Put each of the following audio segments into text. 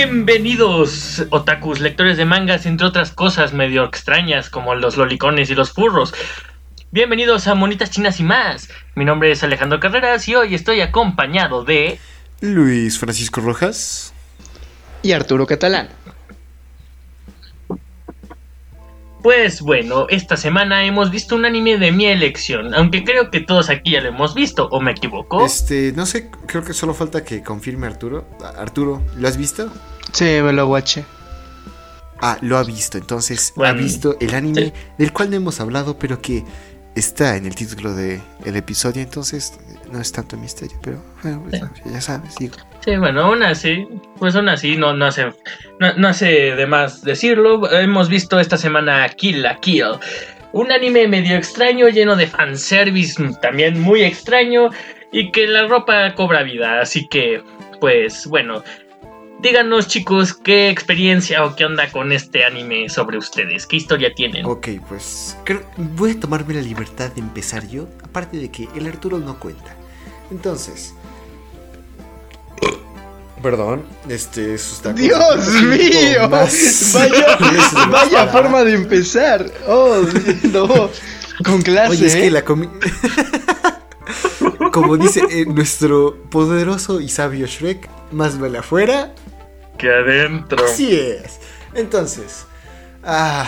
Bienvenidos, otakus, lectores de mangas, entre otras cosas medio extrañas como los lolicones y los furros. Bienvenidos a Monitas Chinas y más. Mi nombre es Alejandro Carreras y hoy estoy acompañado de Luis Francisco Rojas y Arturo Catalán. Pues bueno, esta semana hemos visto un anime de mi elección, aunque creo que todos aquí ya lo hemos visto, ¿o me equivoco? Este, no sé, creo que solo falta que confirme Arturo. Arturo, ¿lo has visto? Sí, me lo guaché. Ah, lo ha visto, entonces ha visto el anime del cual no hemos hablado, pero que está en el título del el episodio, entonces no es tanto misterio, pero bueno, pues, ya sabes, digo. Bueno, aún así, pues aún así no, no hace no, hace de más decirlo. Hemos visto esta semana Kill la Kill. Un anime medio extraño, lleno de fanservice también muy extraño. Y que la ropa cobra vida. Así que, pues bueno. Díganos chicos qué experiencia o qué onda con este anime sobre ustedes, qué historia tienen. Ok, pues voy a tomarme la libertad de empezar yo, aparte de que el Arturo no cuenta. Entonces, Perdón, este, eso está. ¡Dios mío! vaya, vaya forma de empezar. Oh, no. Con clase. Oye, es que ¿eh? la Como dice eh, nuestro poderoso y sabio Shrek, más vale afuera que adentro. Así es. Entonces, ah,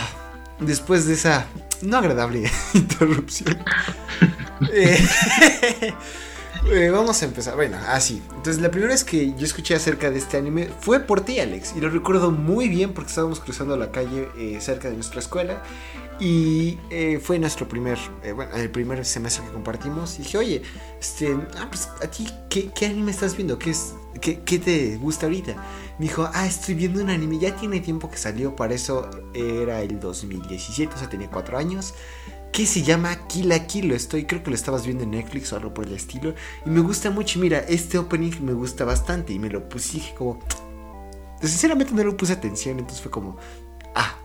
después de esa no agradable interrupción. eh, eh, vamos a empezar. Bueno, así. Entonces, la primera vez que yo escuché acerca de este anime fue por ti, Alex. Y lo recuerdo muy bien porque estábamos cruzando la calle eh, cerca de nuestra escuela. Y eh, fue nuestro primer, bueno, el primer semestre que compartimos. Y dije, oye, este, ah, pues, ¿a ti qué, anime estás viendo? ¿Qué, es, qué, ¿Qué te gusta ahorita? Me dijo, ah, estoy viendo un anime. Ya tiene tiempo que salió, para eso era el 2017, o sea, tenía cuatro años que se llama Kill la Kill. Estoy, creo que lo estabas viendo en Netflix o algo por el estilo. Y me gusta mucho. Mira, este opening me gusta bastante. Y me lo puse dije como. Sinceramente no le puse atención. Entonces fue como. Ah,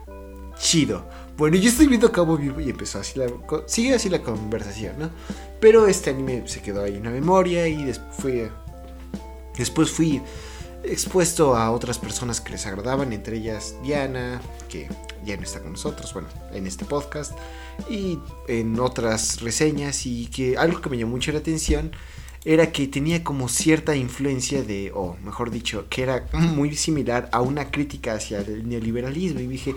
chido. Bueno, yo estoy viendo Cabo Vivo y empezó así la. Sigue así la conversación, ¿no? Pero este anime se quedó ahí en la memoria. Y después fui. Después fui expuesto a otras personas que les agradaban, entre ellas Diana, que ya no está con nosotros, bueno, en este podcast, y en otras reseñas, y que algo que me llamó mucho la atención era que tenía como cierta influencia de, o mejor dicho, que era muy similar a una crítica hacia el neoliberalismo, y dije,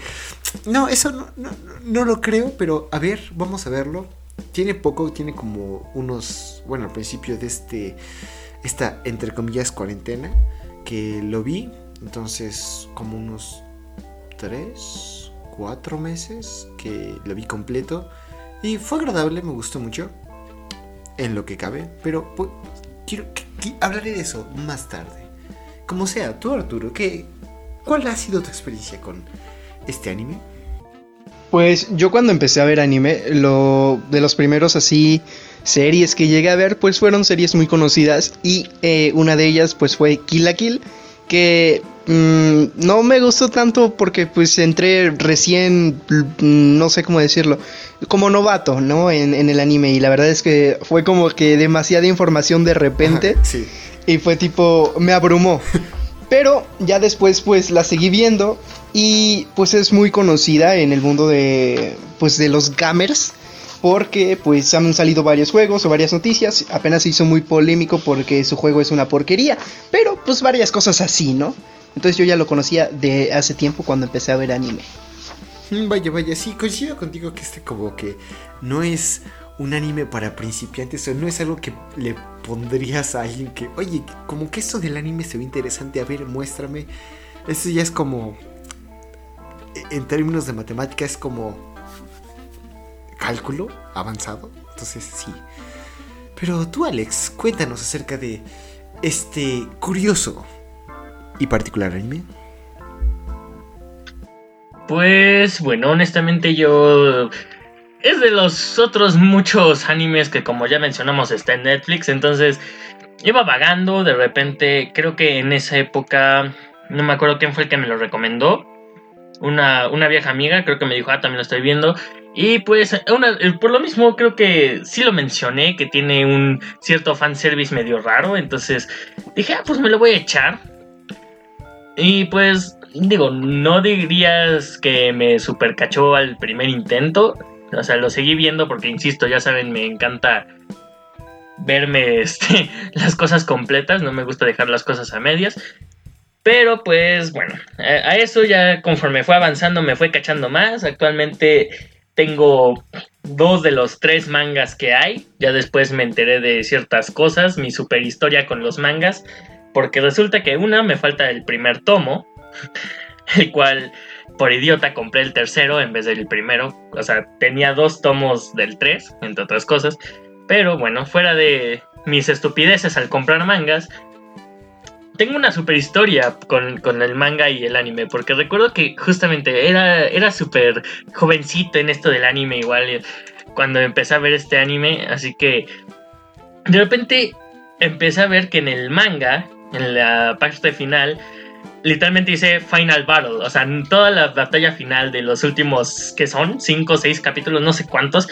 no, eso no, no lo creo, pero a ver, vamos a verlo. Tiene poco, tiene como unos, bueno, al principio de este, esta, entre comillas, cuarentena que lo vi, entonces como unos 3, 4 meses que lo vi completo y fue agradable, me gustó mucho en lo que cabe, pero pues, quiero hablaré de eso más tarde. Como sea, tú Arturo, ¿qué, ¿cuál ha sido tu experiencia con este anime? Pues yo cuando empecé a ver anime, lo de los primeros así series que llegué a ver, pues fueron series muy conocidas y eh, una de ellas pues fue Kill la Kill, que mm, no me gustó tanto porque pues entré recién, mm, no sé cómo decirlo, como novato, ¿no? En, el anime y la verdad es que fue como que demasiada información de repente sí. y fue tipo, me abrumó. Pero ya después pues la seguí viendo y pues es muy conocida en el mundo de pues de los gamers porque pues han salido varios juegos o varias noticias, apenas se hizo muy polémico porque su juego es una porquería, pero pues varias cosas así, ¿no? Entonces yo ya lo conocía de hace tiempo cuando empecé a ver anime. Mm, vaya, vaya, sí, coincido contigo que este como que no es un anime para principiantes, o no es algo que le pondrías a alguien que, oye, como que esto del anime se ve interesante, a ver, muéstrame. Esto ya es como, en términos de matemática, es como cálculo avanzado. Entonces sí. Pero tú, Alex, cuéntanos acerca de este curioso y particular anime. Pues bueno, honestamente yo... Es de los otros muchos animes que como ya mencionamos está en Netflix, entonces iba vagando, de repente creo que en esa época, no me acuerdo quién fue el que me lo recomendó, una, una vieja amiga, creo que me dijo, ah, también lo estoy viendo, y pues, eh, por lo mismo, creo que sí lo mencioné, que tiene un cierto fanservice medio raro. Entonces dije, ah, pues me lo voy a echar. Y pues, digo, no dirías que me super cachó al primer intento. O sea, lo seguí viendo porque, insisto, ya saben, me encanta verme este, las cosas completas, no me gusta dejar las cosas a medias. Pero pues bueno, a, eso ya conforme fue avanzando me fue cachando más. Actualmente tengo dos de los tres mangas que hay. Ya después me enteré de ciertas cosas, mi super historia con los mangas. Porque resulta que una me falta el primer tomo, el cual por idiota compré el tercero en vez del primero. O sea, tenía dos tomos del tres, entre otras cosas. Pero bueno, fuera de mis estupideces al comprar mangas, tengo una super historia con, el manga y el anime, porque recuerdo que justamente era, era súper jovencito en esto del anime igual cuando empecé a ver este anime, así que de repente empecé a ver que en el manga, en la parte final, literalmente dice Final Battle, o sea, toda la batalla final de los últimos, que son? 5 o 6 capítulos, no sé cuántos,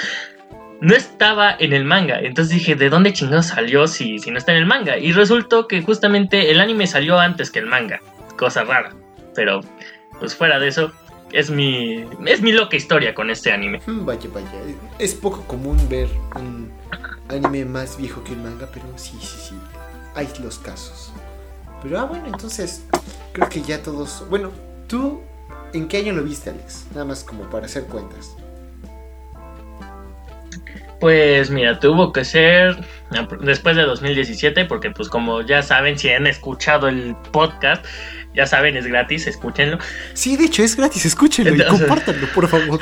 no estaba en el manga. Entonces dije, ¿de dónde chingados salió si, si no está en el manga? Y resultó que justamente el anime salió antes que el manga. Cosa rara. Pero, pues fuera de eso, es mi, es mi loca historia con este anime. Mm, vaya, vaya. Es poco común ver un anime más viejo que el manga, pero sí, sí, sí. Hay los casos. Pero, ah, bueno, entonces, creo que ya todos... Bueno, tú, ¿en qué año lo viste, Alex? Nada más como para hacer cuentas. Pues mira, tuvo que ser después de 2017, porque pues como ya saben, si han escuchado el podcast, ya saben, es gratis, escúchenlo. Sí, de hecho, es gratis, escúchenlo y compártanlo, por favor.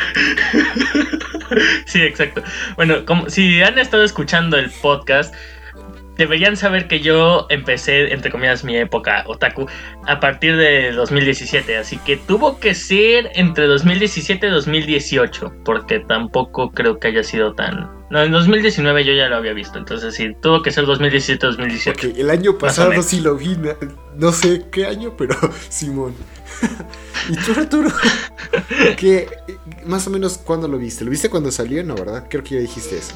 sí, exacto. Bueno, como si han estado escuchando el podcast, deberían saber que yo empecé, entre comillas, mi época otaku a partir de 2017. Así que tuvo que ser entre 2017 y 2018. Porque tampoco creo que haya sido tan. No, en 2019 yo ya lo había visto. Entonces sí, tuvo que ser 2017-2018. el año pasado sí lo vi. No sé qué año, pero Simón. ¿Y tú, Arturo? ¿Qué, más o menos cuándo lo viste? ¿Lo viste cuando salió? No, ¿verdad? Creo que ya dijiste eso.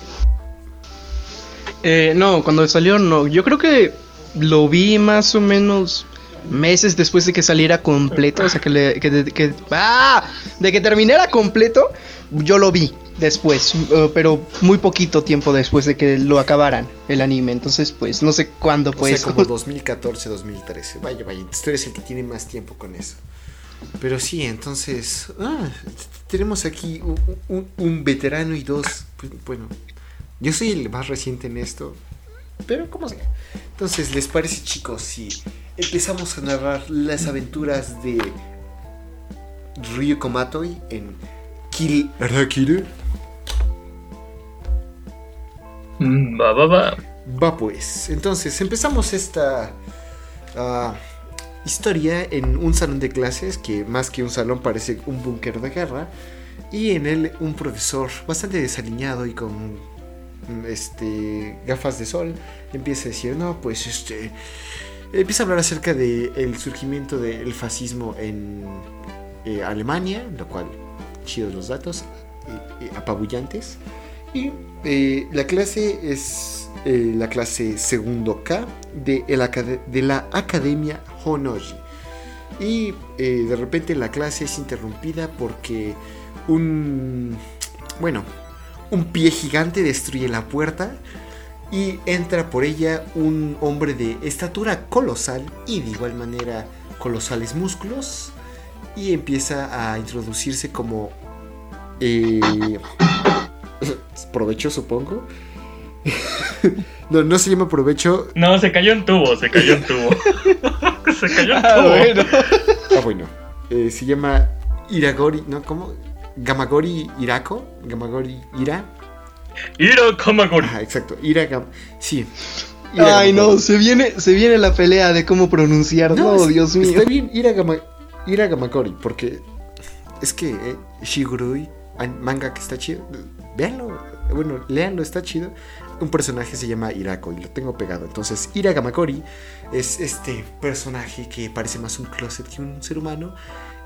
Eh, no, cuando salió no. Yo creo que lo vi más o menos meses después de que saliera completo. O sea, que, le, que, ¡ah! de que terminara completo, yo lo vi después. Uh, pero muy poquito tiempo después de que lo acabaran el anime. Entonces, pues, no sé cuándo fue o como 2014, 2013. Vaya, vaya. Tú eres el que tiene más tiempo con eso. Pero sí, entonces. Ah, tenemos aquí un, un veterano y dos. Pues, bueno, yo soy el más reciente en esto, pero como sea. Entonces, ¿les parece chicos si empezamos a narrar las aventuras de Ryu Komatoi en Kill Rakiru? Mm, va, va, va. Va pues. Entonces, empezamos esta ah, historia en un salón de clases que más que un salón parece un búnker de guerra. Y en él un profesor bastante desaliñado y con este, gafas de sol, empieza a decir, no, pues este, empieza a hablar acerca del surgimiento del fascismo en eh, Alemania, lo cual, chidos los datos, eh, eh, apabullantes. Y la clase es la clase segundo K de, la Academia Honoji. Y de repente la clase es interrumpida porque un... Bueno, un pie gigante destruye la puerta y entra por ella un hombre de estatura colosal y de igual manera colosales músculos y empieza a introducirse como eh, provecho supongo. No no se llama provecho. No se cayó en tubo se cayó en tubo. Se cayó en ah, tubo. ah bueno, ah, bueno. Eh, se llama Iragori no cómo Gamagori Irako, Gamagori Ira. Ira Gamagori. Ah, exacto, Ira Gam Sí. Ay, no, se viene, se viene la pelea de cómo pronunciarlo, no, Dios mío. Está bien Ira, Ira Gamagori, porque es que eh, Shigurui, manga que está chido, véanlo, bueno, léanlo, está chido. Un personaje se llama Irako y lo tengo pegado. Entonces, Ira Gamagori es este personaje que parece más un closet que un ser humano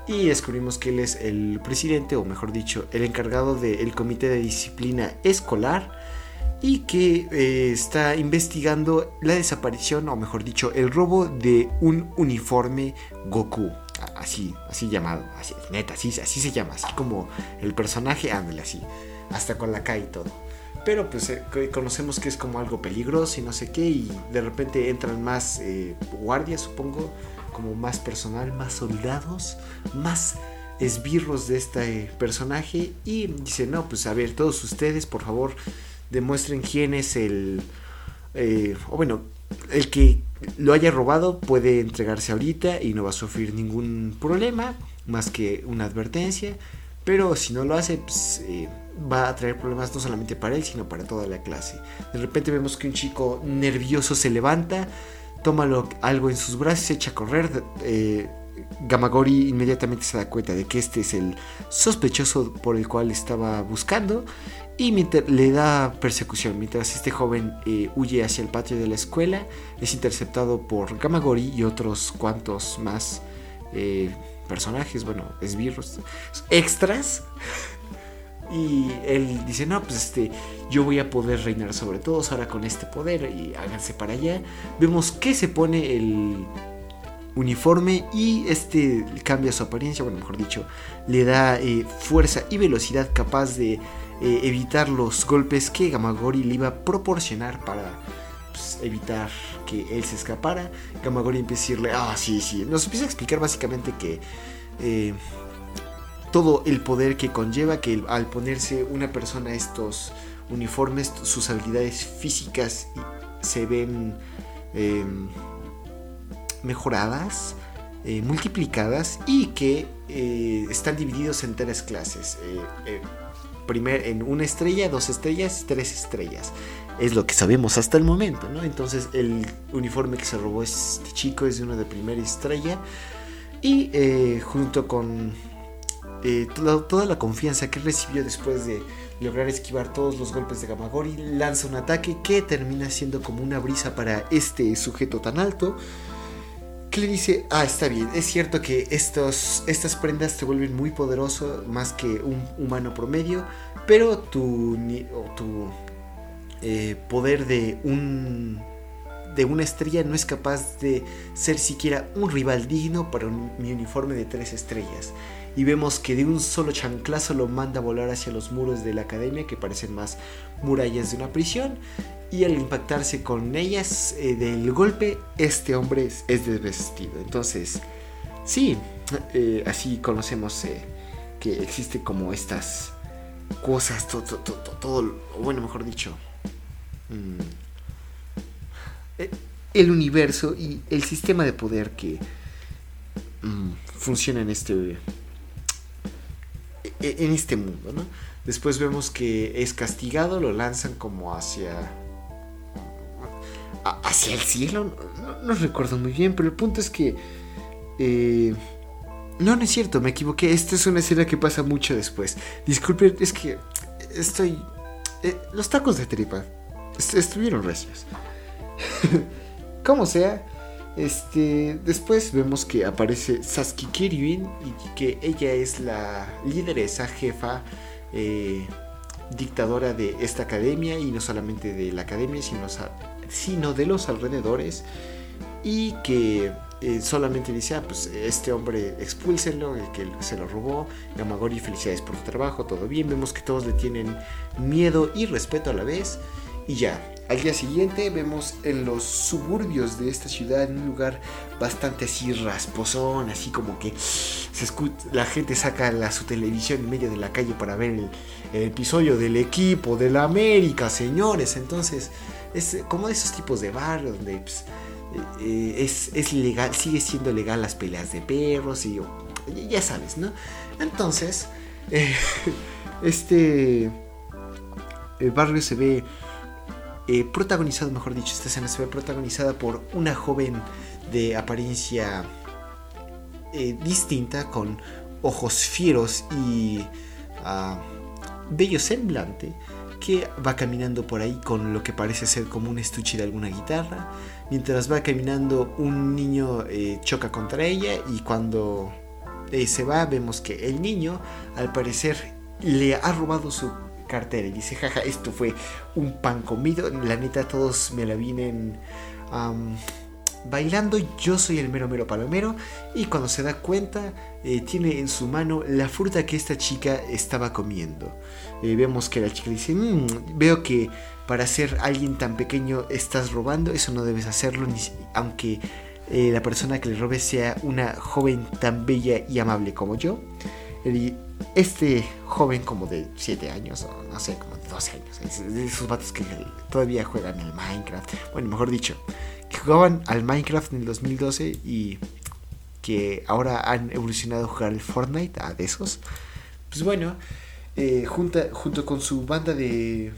y descubrimos que él es el presidente, o mejor dicho, el encargado del comité de disciplina escolar. y que eh, está investigando la desaparición, o mejor dicho, el robo de un uniforme Goku. Así, así llamado, así, neta, así, así se llama, así como el personaje, ándale así, hasta con la K y todo. Pero pues eh, conocemos que es como algo peligroso y no sé qué, y de repente entran más eh, guardias, supongo, como más personal, más soldados, más esbirros de este personaje, y dice, no, pues a ver, todos ustedes, por favor, demuestren quién es el... Eh, o bueno, el que lo haya robado puede entregarse ahorita y no va a sufrir ningún problema, más que una advertencia. Pero si no lo hace, pues, eh, va a traer problemas no solamente para él, sino para toda la clase. De repente vemos que un chico nervioso se levanta, toma algo en sus brazos, se echa a correr. Eh, Gamagori inmediatamente se da cuenta de que este es el sospechoso por el cual estaba buscando y le da persecución. Mientras este joven eh, huye hacia el patio de la escuela, es interceptado por Gamagori y otros cuantos más eh, personajes, bueno, esbirros, extras. Y él dice, no, pues este, yo voy a poder reinar sobre todos ahora con este poder y háganse para allá. Vemos que se pone el uniforme y este cambia su apariencia, bueno, mejor dicho, le da eh, fuerza y velocidad capaz de eh, evitar los golpes que Gamagori le iba a proporcionar para pues, evitar que él se escapara. Gamagori empieza a decirle, ah, sí, sí, nos empieza a explicar básicamente que eh, todo el poder que conlleva que al ponerse una persona estos uniformes, sus habilidades físicas se ven em, mejoradas, eh, multiplicadas y que están divididos en tres clases primer, en una estrella, dos estrellas, tres estrellas. Es lo que sabemos hasta el momento, ¿no? Entonces el uniforme que se robó este chico es de uno de primera estrella. Y eh, junto con eh, toda, la confianza que recibió después de lograr esquivar todos los golpes de Gamagori, lanza un ataque que termina siendo como una brisa para este sujeto tan alto que le dice, ah, está bien, es cierto que estos, estas prendas te vuelven muy poderoso, más que un humano promedio, pero tu, tu eh, poder de un de una estrella no es capaz de ser siquiera un rival digno para mi uniforme de tres estrellas. Y vemos que de un solo chanclazo lo manda a volar hacia los muros de la academia, que parecen más murallas de una prisión y al impactarse con ellas eh, del golpe, este hombre es, desvestido. Entonces, sí, eh, así conocemos eh, que existe como estas cosas, todo, todo, todo, bueno, mejor dicho, mm, el universo y el sistema de poder que mm, funciona en este en este mundo, ¿no? Después vemos que es castigado, lo lanzan como hacia hacia el cielo. No, recuerdo muy bien, pero el punto es que... Eh, no, no es cierto, me equivoqué. Esta es una escena que pasa mucho después. Disculpen, es que estoy... Eh, los tacos de tripa estuvieron recios. Como sea, este, después vemos que aparece Sasuke Kiryuin y que ella es la lideresa, jefa, eh, dictadora de esta academia y no solamente de la academia, sino de los alrededores y que eh, solamente dice, ah, pues este hombre expúlsenlo, el que se lo robó, Gamagori, felicidades por tu trabajo, todo bien, vemos que todos le tienen miedo y respeto a la vez y ya. Al día siguiente vemos en los suburbios de esta ciudad, un lugar bastante así rasposón, así como que la gente saca la, su televisión en medio de la calle para ver el, el episodio del equipo de la América, señores. Entonces, es como de esos tipos de barrios donde pues, eh, es, es, legal, sigue siendo legal las peleas de perros y ya sabes, ¿no? Entonces, eh, este el barrio se ve eh, protagonizado, mejor dicho, esta escena se ve protagonizada por una joven de apariencia distinta, con ojos fieros y uh, bello semblante que va caminando por ahí con lo que parece ser como un estuche de alguna guitarra. Mientras va caminando un niño eh, choca contra ella y cuando eh, se va vemos que el niño al parecer le ha robado su cartera y dice, jaja, esto fue un pan comido. La neta, todos me la vienen bailando. Yo soy el mero mero palomero. Y cuando se da cuenta, eh, tiene en su mano la fruta que esta chica estaba comiendo. Eh, vemos que la chica dice, mm, veo que para ser alguien tan pequeño estás robando, eso no debes hacerlo, ni, aunque eh, la persona que le robe sea una joven tan bella y amable como yo. Este joven como de 7 años, o no sé, como de 12 años, de esos vatos que todavía juegan el Minecraft, bueno, mejor dicho, que jugaban al Minecraft en el 2012 y que ahora han evolucionado a jugar el Fortnite, a de esos. Pues bueno, eh, junto con su banda de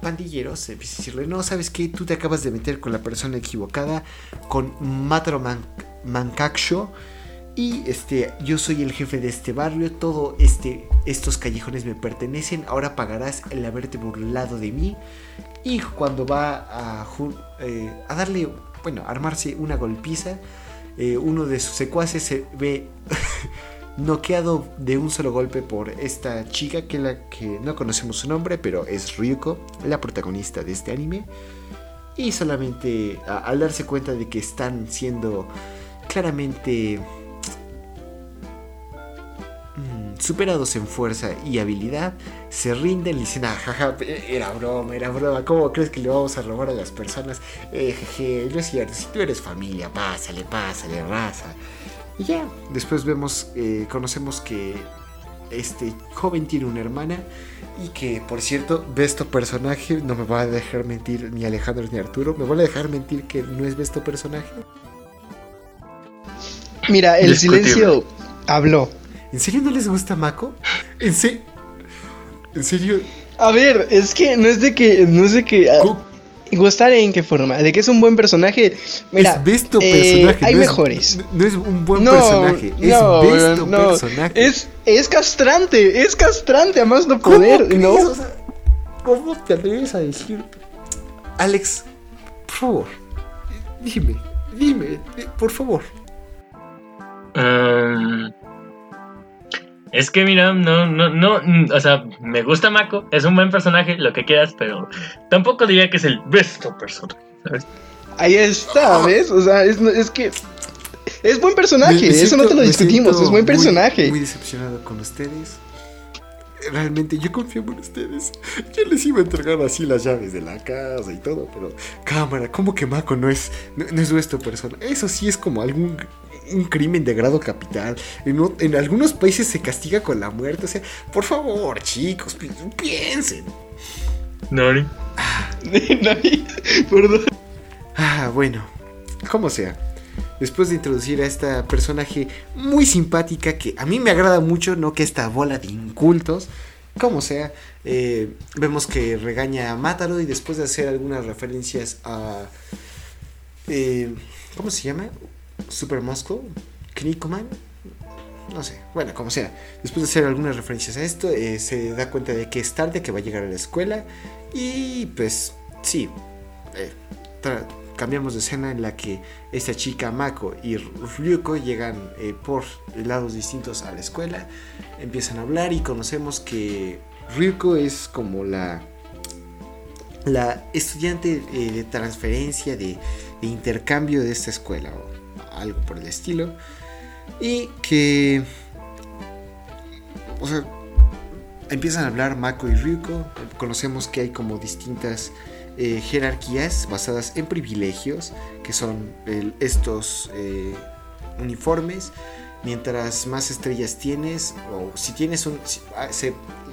pandilleros, decirle, no, ¿sabes qué? Tú te acabas de meter con la persona equivocada, con Mataro Man y este, yo soy el jefe de este barrio, todo este, estos callejones me pertenecen, ahora pagarás el haberte burlado de mí. Y cuando va a, eh, darle, bueno, a armarse una golpiza, eh, uno de sus secuaces se ve noqueado de un solo golpe por esta chica que, la, que no conocemos su nombre, pero es Ryuko, la protagonista de este anime. Y solamente al darse cuenta de que están siendo claramente superados en fuerza y habilidad, se rinden y dicen, ah, jaja, era broma, era broma, ¿cómo crees que le vamos a robar a las personas? Eh, jeje, no es cierto, si tú eres familia, pásale, pásale, raza. Y ya, después vemos, eh, conocemos que este joven tiene una hermana y que, por cierto, Besto personaje, no me va a dejar mentir ni Alejandro ni Arturo, me van a dejar mentir que no es Besto personaje. Mira, el silencio habló. ¿En serio no les gusta Mako? ¿En, ¿En serio? A ver, es que no es de que. No es de que. Ah, ¿Gustar en qué forma? De que es un buen personaje. Mira, es besto eh, personaje. Hay mejores. no es un buen personaje. Es no, besto personaje. Es, es castrante. Es castrante a más no poder. ¿no? ¿Cómo te atreves a decir? Alex, por favor. Dime, dime, por favor. Um, es que mira, no, no, no, o sea, me gusta Mako, es un buen personaje, lo que quieras, pero tampoco diría que es el besto personaje, ¿sabes? Ahí está, ¿ves? O sea, es, es que es buen personaje, eso no te lo discutimos, es buen personaje. Muy, muy, decepcionado con ustedes. Realmente yo confío en ustedes. Yo les iba a entregar así las llaves de la casa y todo, pero cámara, ¿cómo que Mako no es, no, no es nuestro personaje? Eso sí es como algún un crimen de grado capital. En, algunos países se castiga con la muerte. O sea, por favor, chicos, piensen. Nani. Nani, perdón. Ah, bueno, como sea. Después de introducir a esta personaje muy simpática que a mí me agrada mucho, no que esta bola de incultos, como sea, eh, vemos que regaña a Mátaro y después de hacer algunas referencias a... Eh, ¿Cómo se llama? Super Moscow, Knikoman, no sé, bueno, como sea. Después de hacer algunas referencias a esto, eh, se da cuenta de que es tarde, que va a llegar a la escuela. Y pues sí, eh, cambiamos de escena en la que esta chica Mako y Ryuko llegan eh, por lados distintos a la escuela. Empiezan a hablar y conocemos que Ryuko es como la, la estudiante de transferencia, de, de intercambio de esta escuela algo por el estilo. Y que... O sea, empiezan a hablar Mako y Ryuko. Conocemos que hay como distintas eh, jerarquías basadas en privilegios, que son estos eh, uniformes. Mientras más estrellas tienes, o si tienes un... Ah,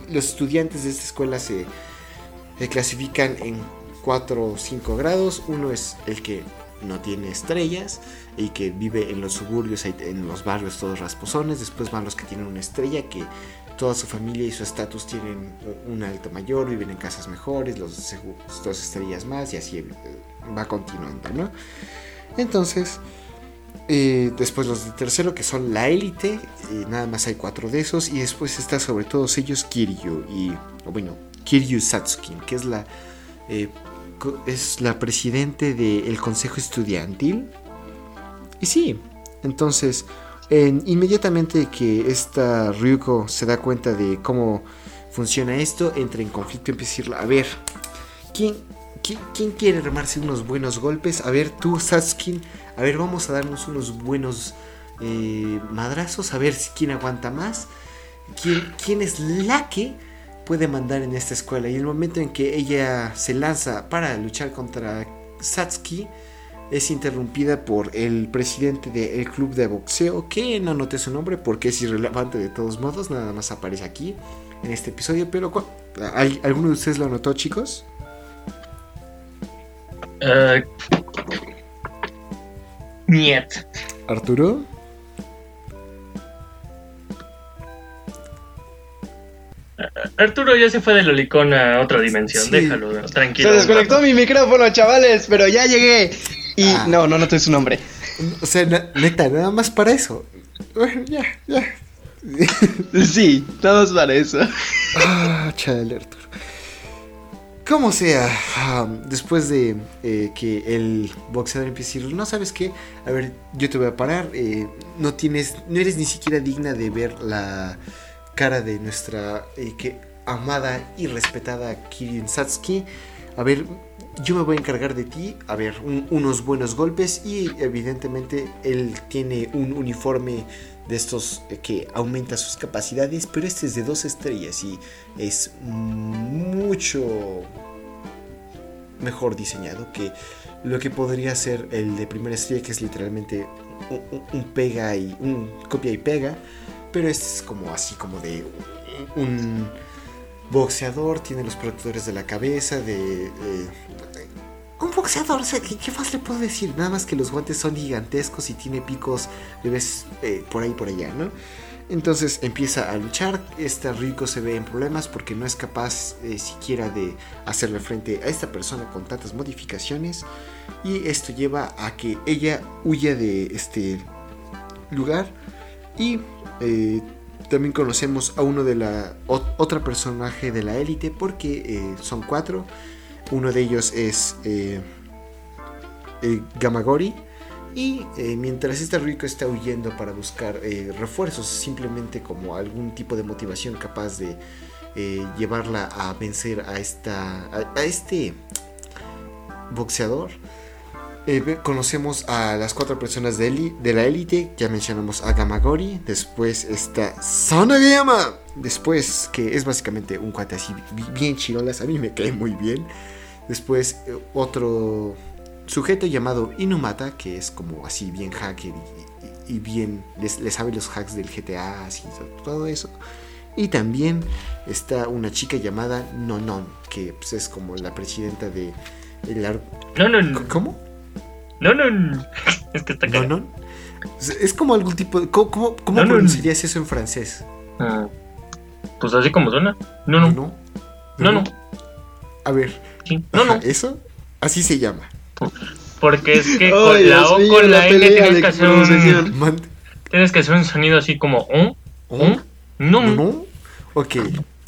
los estudiantes de esta escuela se clasifican en 4 o 5 grados. Uno es el que no tiene estrellas y que vive en los suburbios, en los barrios todos rasposones. Después van los que tienen una estrella, que toda su familia y su estatus tienen un alto mayor, viven en casas mejores, los dos estrellas más y así eh, va continuando, ¿no? Entonces, eh, después los de tercero que son la élite, nada más hay cuatro de esos y después está sobre todos ellos Kiryu y, bueno, Kiryu Satsukin, que es la eh, es la presidente del consejo estudiantil. Y sí, entonces, inmediatamente que esta Ryuko se da cuenta de cómo funciona esto, entra en conflicto, empieza a decirle, a ver, ¿quién, quién, quiere remarse unos buenos golpes? A ver, tú, Saskin, a ver, vamos a darnos unos buenos eh, madrazos, a ver quién aguanta más, quién, quién es la que puede mandar en esta escuela. Y el momento en que ella se lanza para luchar contra Satsuki, es interrumpida por el presidente del club de boxeo, que no noté su nombre porque es irrelevante de todos modos, nada más aparece aquí en este episodio, pero ¿cuál- ¿al- ¿alguno de ustedes lo notó, chicos? Eh, Niet. Arturo. Arturo ya se fue del Olicón a otra dimensión. Sí. Déjalo, tranquilo. Se desconectó mi micrófono, chavales, pero ya llegué. Y Ah. no, no noté su nombre. O sea, neta, nada más para eso. Bueno, ya, ya. Sí, todos para eso. Ah, chale, Arturo. Como sea, después de eh, que el boxeador empiece a decir, no sabes qué, a ver, yo te voy a parar, eh, no tienes, no eres ni siquiera digna de ver la cara de nuestra eh, amada y respetada Kirin Satsuki. A ver, yo me voy a encargar de ti, a ver, un- unos buenos golpes y evidentemente él tiene un uniforme de estos eh, que aumenta sus capacidades, pero este es de dos estrellas y es mucho mejor diseñado que lo que podría ser el de primera estrella, que es literalmente un- un pega y un copia y pega, pero es como así como de un, boxeador, tiene los protectores de la cabeza, de... un boxeador, o sea, ¿qué, qué más le puedo decir? Nada más que los guantes son gigantescos y tiene picos, le ves eh, por ahí por allá, ¿no? Entonces empieza a luchar. Este Rico se ve en problemas porque no es capaz eh, siquiera de hacerle frente a esta persona con tantas modificaciones. Y esto lleva a que ella huya de este lugar. Y eh, también conocemos a uno de la ot- otra personaje de la élite porque eh, son cuatro. Uno de ellos es eh, Gamagori. Y mientras este rico está huyendo para buscar refuerzos, simplemente como algún tipo de motivación capaz de llevarla a vencer a, esta, a este boxeador, eh, conocemos a las cuatro personas de, eli- de la élite. Ya mencionamos a Gamagori. Después está Sonagayama. Después, que es básicamente un cuate así bi- bien chirolas. A mí me cae muy bien. Después, eh, otro sujeto llamado Inumata, que es como así bien hacker y, y- y bien les, le sabe los hacks del GTA, así to- todo eso. Y también está una chica llamada Nonon, que pues, es como la presidenta de el ar- No, no, no. ¿Cómo? No, no, no. Es que está cagado. ¿Nonon? Es- Es como algún tipo de... ¿Cómo, cómo, pronunciarías eso en francés? Ah, Pues así como suena. No, no. ¿No? No, no. A ver, Sí. No, ajá, no. ¿eso? Así se llama. Porque es que con la O mío, con la la N tienes que hacer un. Man- Tienes que hacer un sonido así como. ¿Oh? ¿Oh? No, ¿No? no. ¿No? Ok.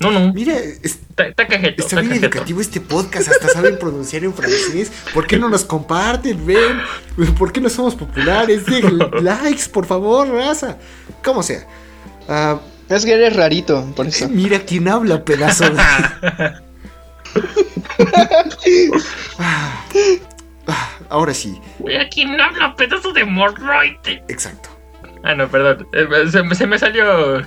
No, no. Mira, es- Está, está cajeto. está Está bien cajeto. educativo este podcast. Hasta saben pronunciar en francés. ¿Por qué no nos comparten, ven? ¿Por qué no somos populares? Den likes, por favor, raza. Como sea. Ah, Es que eres rarito, por eso. mira quién habla, pedazo de... Ah, ah, ahora sí, Güey, ¿a quién habla? Pedazo de morroite. exacto. Ah, no, perdón. Eh, Se, me- se me salió.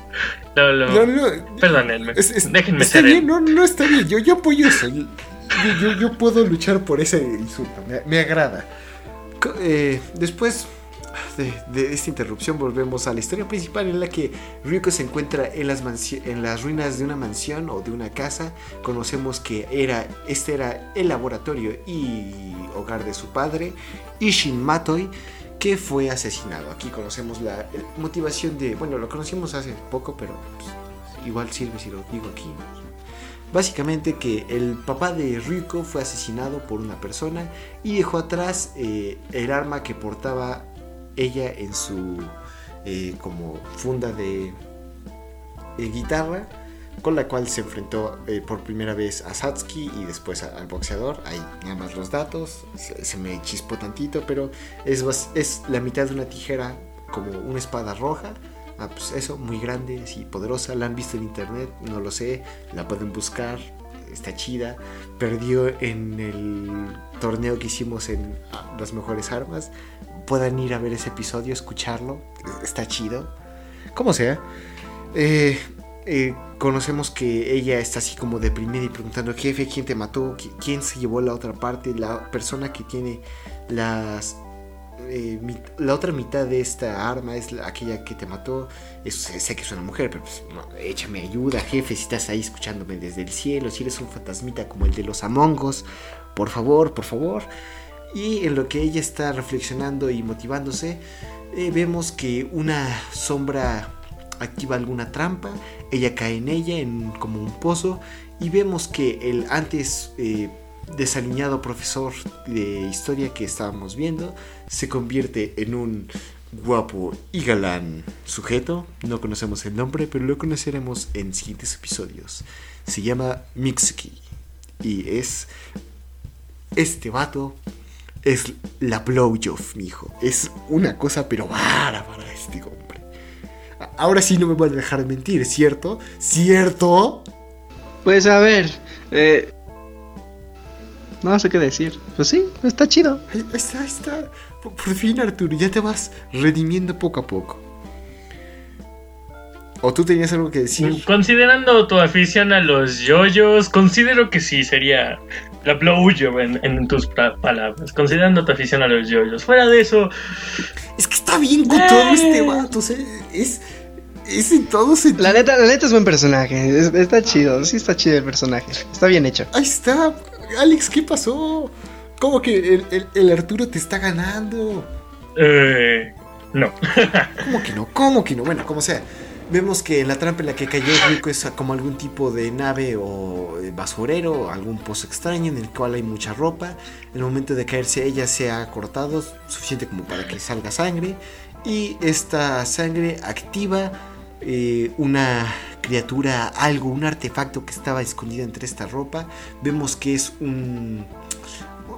Lo, lo- No, no, Perdónenme. es- es- Déjenme está ser. bien, no, no está bien. Yo, yo apoyo eso. Yo, yo- yo puedo luchar por ese insulto. Me, me agrada. Eh, después de, de esta interrupción volvemos a la historia principal en la que Ryuko se encuentra en las, en las ruinas de una mansión o de una casa. Conocemos que era, este era el laboratorio y hogar de su padre, Ishin Matoi, que fue asesinado. Aquí conocemos la motivación de, bueno, lo conocimos hace poco, pero pues, igual sirve si lo digo aquí. Básicamente que el papá de Ryuko fue asesinado por una persona y dejó atrás eh, el arma que portaba ella en su eh, como funda de guitarra con la cual se enfrentó eh, por primera vez a Satsuki y después a- al boxeador. Ahí nada más los datos, se, me chispó tantito, pero es, es la mitad de una tijera como una espada roja Ah, pues eso, muy grande, sí, poderosa. La han visto en internet, no lo sé. La pueden buscar, está chida. Perdió en el torneo que hicimos en ah, Las Mejores Armas. Puedan ir a ver ese episodio, escucharlo, está chido. Como sea. Eh, eh, conocemos que ella está así como deprimida y preguntando, jefe, ¿quién te mató? ¿Quién se llevó la otra parte? La persona que tiene las... Eh, la otra mitad de esta arma es aquella que te mató. Eso, sé que es una mujer, pero pues, échame ayuda, jefe, si estás ahí escuchándome desde el cielo, si eres un fantasmita como el de los Amongos, por favor, por favor. Y en lo que ella está reflexionando y motivándose, eh, vemos que una sombra activa alguna trampa, ella cae en ella, en como un pozo, y vemos que el antes eh, desaliñado profesor de historia que estábamos viendo se convierte en un guapo y galán sujeto. No conocemos el nombre, pero lo conoceremos en siguientes episodios. Se llama Mitsuki y es este vato es la blowjob, mijo. Es una cosa pero para este hombre. Ahora sí no me voy a dejar de mentir, ¿cierto? ¿Cierto? Pues a ver, eh, no sé qué decir. Pues sí, está chido. Ahí, está, ahí está. Por, fin, Arturo, ya te vas redimiendo poco a poco. ¿O tú tenías algo que decir? Considerando tu afición a los yoyos, considero que sí sería la blowjob en, en tus palabras. Considerando tu afición a los yoyos. Fuera de eso. Es que está bien con todo este eh. vato. O sea, es. Es en todo sentido. La neta, la neta es buen personaje. está chido. Sí, está chido el personaje. Está bien hecho. Ahí está. Alex, ¿qué pasó? ¿Cómo que el, Arturo te está ganando? Eh. No. ¿Cómo que no? ¿Cómo que no? Bueno, como sea. Vemos que la trampa en la que cayó Rico es como algún tipo de nave o basurero, algún pozo extraño en el cual hay mucha ropa. En el momento de caerse ella se ha cortado, suficiente como para que salga sangre. Y esta sangre activa eh, una criatura, algo, un artefacto que estaba escondido entre esta ropa. Vemos que es un...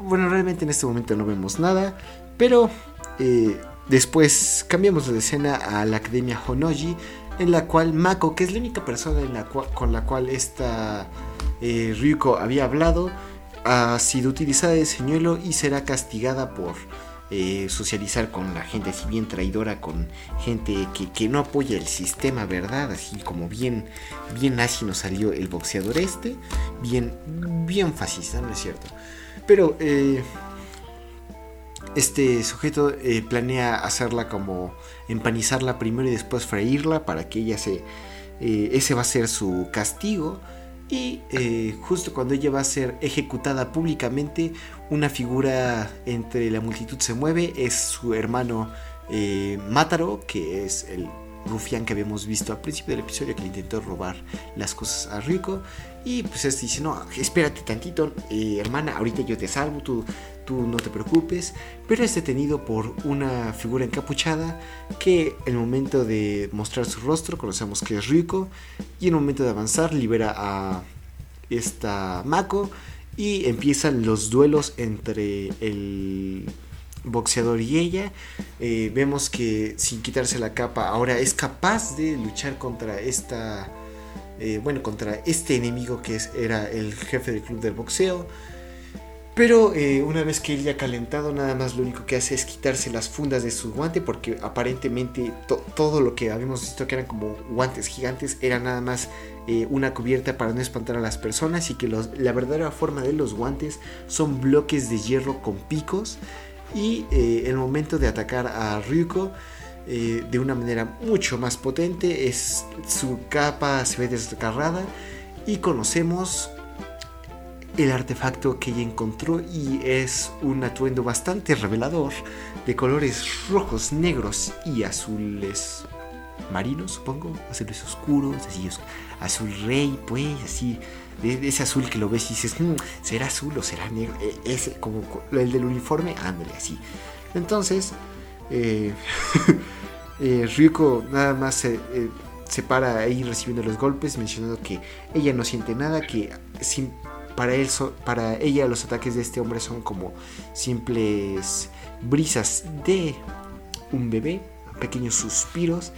Bueno, realmente en este momento no vemos nada, pero eh, después cambiamos de escena a la Academia Honoji, en la cual Mako, que es la única persona con la cual esta eh, Ryuko había hablado, ha sido utilizada de señuelo y será castigada por eh, socializar con la gente así bien traidora, con gente que, no apoya el sistema, ¿verdad? Así como bien, bien así nos salió el boxeador este, bien, bien fascista, ¿no es cierto? Pero eh, este sujeto eh, planea hacerla como empanizarla primero y después freírla para que ella se... ese va a ser su castigo. Y justo cuando ella va a ser ejecutada públicamente, una figura entre la multitud se mueve, es su hermano eh, Mátaro, que es el rufián que habíamos visto al principio del episodio que le intentó robar las cosas a Rico. Y pues este dice, no, espérate tantito, eh, hermana, ahorita yo te salvo, tú, tú no te preocupes. Pero es detenido por una figura encapuchada que en el momento de mostrar su rostro conocemos que es Rico. Y en el momento de avanzar libera a esta Mako y empiezan los duelos entre el boxeador y ella. Eh, vemos que sin quitarse la capa ahora es capaz de luchar contra esta... Eh, bueno, contra este enemigo que era el jefe del club del boxeo. Pero eh, una vez que él ya ha calentado, nada más lo único que hace es quitarse las fundas de su guante, porque aparentemente todo lo que habíamos visto que eran como guantes gigantes era nada más eh, una cubierta para no espantar a las personas y que la verdadera forma de los guantes son bloques de hierro con picos. Y eh, el momento de atacar a Ryuko de una manera mucho más potente, es su capa se ve desgarrada y conocemos el artefacto que ella encontró y es un atuendo bastante revelador de colores rojos, negros y azules marinos, supongo, azules oscuros, así azul rey, pues, así de, ese azul que lo ves y dices, mm, será azul o será negro, e, ese como el del uniforme, ándale así. Entonces, eh, eh, Ryuko nada más se, eh, se para ahí recibiendo los golpes, mencionando que ella no siente nada, que sin para, él para ella los ataques de este hombre son como simples brisas de un bebé, pequeños suspiros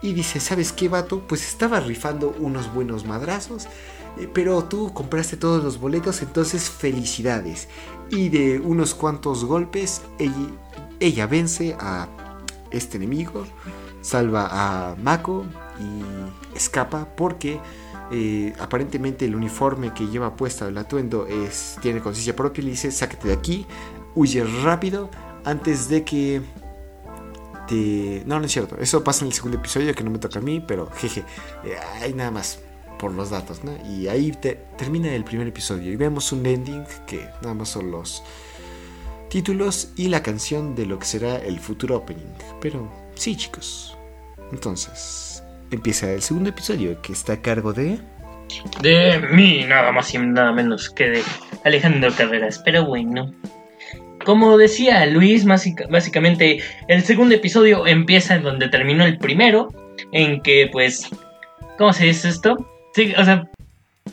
y dice, ¿sabes qué, vato? Pues estaba rifando unos buenos madrazos, eh, pero tú compraste todos los boletos, entonces felicidades. Y de unos cuantos golpes, ella, vence a este enemigo, salva a Mako y escapa porque eh, aparentemente el uniforme que lleva puesto el atuendo es, tiene conciencia propia y le dice, sácate de aquí, huye rápido antes de que no, no es cierto. Eso pasa en el segundo episodio que no me toca a mí, pero jeje. Eh, hay nada más por los datos, ¿no? Y ahí termina el primer episodio y vemos un ending que nada más son los títulos y la canción de lo que será el futuro opening. Pero sí, chicos. Entonces, empieza el segundo episodio que está a cargo de... De mí, nada más y nada menos que de Alejandro Carreras. Pero bueno. Como decía Luis, básicamente el segundo episodio empieza en donde terminó el primero, en que pues, ¿cómo se dice esto? Sí, o sea,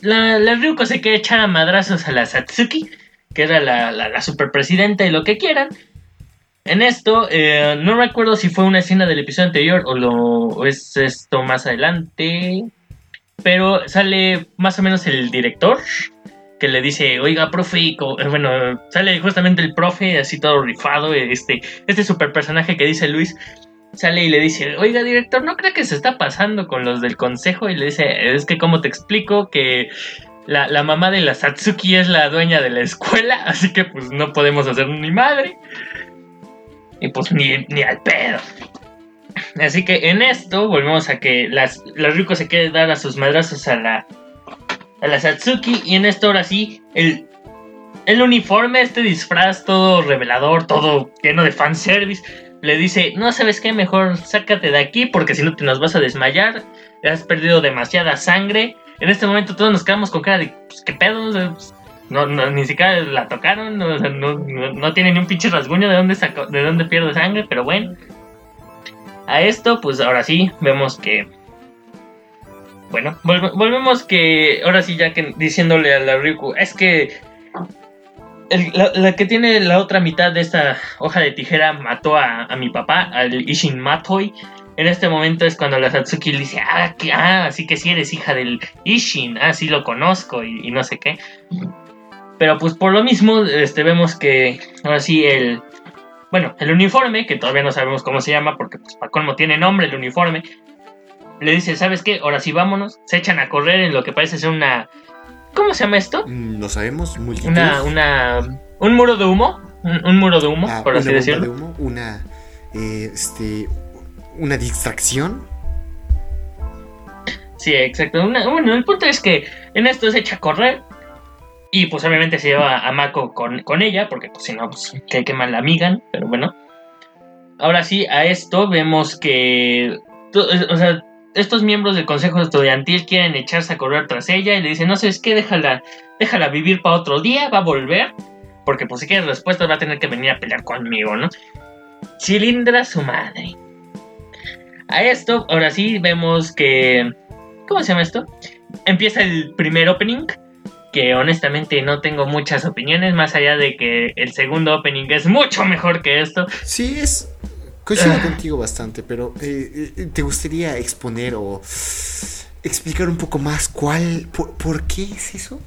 la, la Ryuko se quiere echar a madrazos a la Satsuki, que era la, la, superpresidenta y lo que quieran. En esto, eh, no recuerdo si fue una escena del episodio anterior o, lo, o es esto más adelante, pero sale más o menos el director que le dice, oiga, profe, eh, bueno, sale justamente el profe, así todo rifado, este, este super personaje que dice Luis, sale y le dice, oiga, director, ¿no cree que se está pasando con los del consejo? Y le dice, es que, ¿cómo te explico? Que la, la mamá de la Satsuki es la dueña de la escuela, así que pues no podemos hacer ni madre. Y pues ni, ni al pedo. Así que en esto volvemos a que las, ricos se quieren dar a sus madrazos a la a la Satsuki. Y en esto ahora sí, el, el uniforme, este disfraz todo revelador, todo lleno de fanservice, le dice, no sabes qué, mejor sácate de aquí porque si no te nos vas a desmayar, has perdido demasiada sangre. En este momento todos nos quedamos con cara de, pues, ¿qué pedo? No, ni siquiera la tocaron, no, no, tiene ni un pinche rasguño de dónde, de dónde pierde sangre, pero bueno. A esto, pues ahora sí, vemos que bueno, volvemos que ahora sí ya que diciéndole a la Ryuku, es que la, que tiene la otra mitad de esta hoja de tijera mató a, mi papá, al Ishin Matoi. En este momento es cuando la Satsuki le dice, ah, que, ah, así que sí eres hija del Ishin, ah, sí lo conozco y, no sé qué. Pero pues por lo mismo, este, vemos que ahora sí el, bueno, el uniforme, que todavía no sabemos cómo se llama, porque pues para colmo tiene nombre el uniforme, le dice, ¿sabes qué? Ahora sí vámonos. Se echan a correr en lo que parece ser una... ¿Cómo se llama esto? Mm, no sabemos, multitud. Una, una... Un muro de humo. Un, muro de humo, ah, por así decirlo. de humo, una... Eh, este... Una distracción. Sí, exacto. bueno, el punto es que en esto se echa a correr. Y pues obviamente se lleva a Mako con, con ella, porque pues si no, pues que, que mal la amigan, pero bueno. Ahora sí, a esto vemos que... O sea, estos miembros del consejo estudiantil quieren echarse a correr tras ella y le dicen, no sé, es que déjala, déjala vivir para otro día, va a volver, porque pues si quiere respuestas va a tener que venir a pelear conmigo, ¿no? Cilindra su madre. A esto, ahora sí, vemos que... ¿Cómo se llama esto? Empieza el primer opening, que honestamente no tengo muchas opiniones, más allá de que el segundo opening es mucho mejor que esto. Sí, es Coincido contigo bastante, pero eh, eh, ¿te gustaría exponer o explicar un poco más cuál, por, qué es eso?